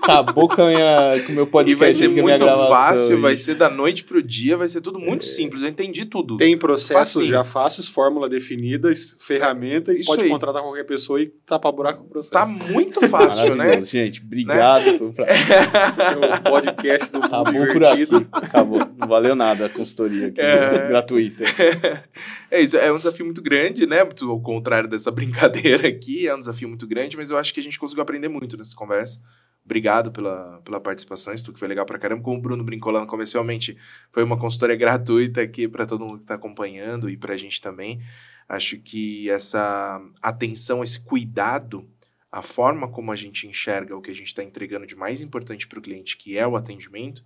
acabou com, a minha, com o meu podcast. E vai ser muito fácil, vai ser da noite pro dia, vai ser tudo muito é. simples. Eu entendi tudo. Tem processos Facinho. já fáceis, fórmula definida, ferramenta, e Isso pode aí. contratar qualquer pessoa e tapar buraco o processo. Tá muito fácil, né? Gente, obrigado. Né? Foi um prazer podcast do Acabou Divertido. Por aqui. Acabou. Não valeu nada a consultoria aqui, é... gratuita. É isso, é um desafio muito grande, né? Muito ao contrário dessa brincadeira aqui, é um desafio muito grande, mas eu acho que a gente conseguiu aprender muito nessa conversa. Obrigado pela, pela participação, isso que foi legal pra caramba. Como o Bruno brincou lá no começo, realmente foi uma consultoria gratuita aqui para todo mundo que está acompanhando e pra gente também. Acho que essa atenção, esse cuidado a forma como a gente enxerga o que a gente está entregando de mais importante para o cliente, que é o atendimento,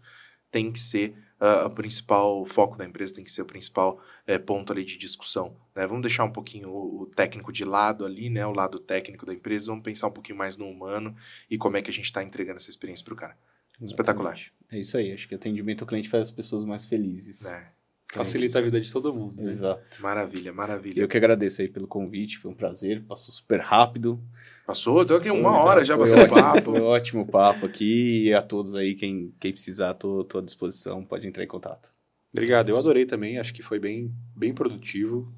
tem que ser uh, o principal foco da empresa, tem que ser o principal uh, ponto ali de discussão. Né? Vamos deixar um pouquinho o, o, técnico de lado ali, né? o lado técnico da empresa, vamos pensar um pouquinho mais no humano e como é que a gente está entregando essa experiência para o cara. Espetacular. É isso aí, acho que atendimento ao cliente faz as pessoas mais felizes. É. Facilita a vida de todo mundo. Né? Exato. Maravilha, maravilha. Eu que agradeço aí pelo convite, foi um prazer, passou super rápido. Passou, deu aqui uma hora já para o papo. Foi um ótimo papo aqui e a todos aí, quem, quem precisar, tô, tô à disposição, pode entrar em contato. Obrigado, eu adorei também, acho que foi bem, bem produtivo.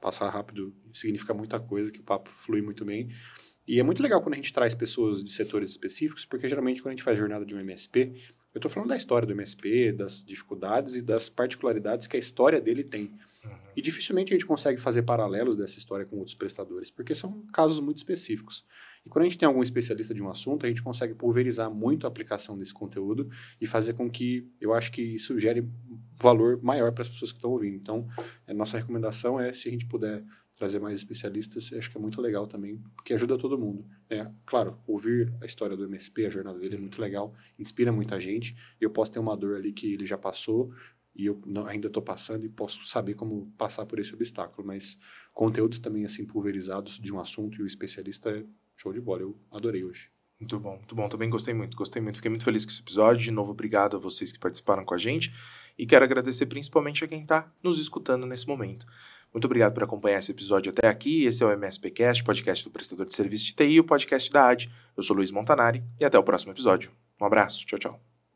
Passar rápido significa muita coisa, que o papo flui muito bem. E é muito legal quando a gente traz pessoas de setores específicos, porque geralmente quando a gente faz jornada de um MSP, eu estou falando da história do MSP, das dificuldades e das particularidades que a história dele tem. Uhum. E dificilmente a gente consegue fazer paralelos dessa história com outros prestadores, porque são casos muito específicos. E quando a gente tem algum especialista de um assunto, a gente consegue pulverizar muito a aplicação desse conteúdo e fazer com que eu acho que isso gere valor maior para as pessoas que estão ouvindo. Então, a nossa recomendação é se a gente puder trazer mais especialistas, acho que é muito legal também, porque ajuda todo mundo. Né? Claro, ouvir a história do MSP, a jornada dele é muito legal, inspira muita gente. Eu posso ter uma dor ali que ele já passou e eu não, ainda estou passando e posso saber como passar por esse obstáculo, mas conteúdos também assim pulverizados de um assunto e o especialista é show de bola. Eu adorei hoje. Muito bom, muito bom. Também gostei muito, gostei muito. Fiquei muito feliz com esse episódio. De novo, obrigado a vocês que participaram com a gente. E quero agradecer principalmente a quem está nos escutando nesse momento. Muito obrigado por acompanhar esse episódio até aqui. Esse é o MSPcast, podcast do prestador de serviço de TI, o podcast da AD. Eu sou Luiz Montanari e até o próximo episódio. Um abraço, tchau, tchau.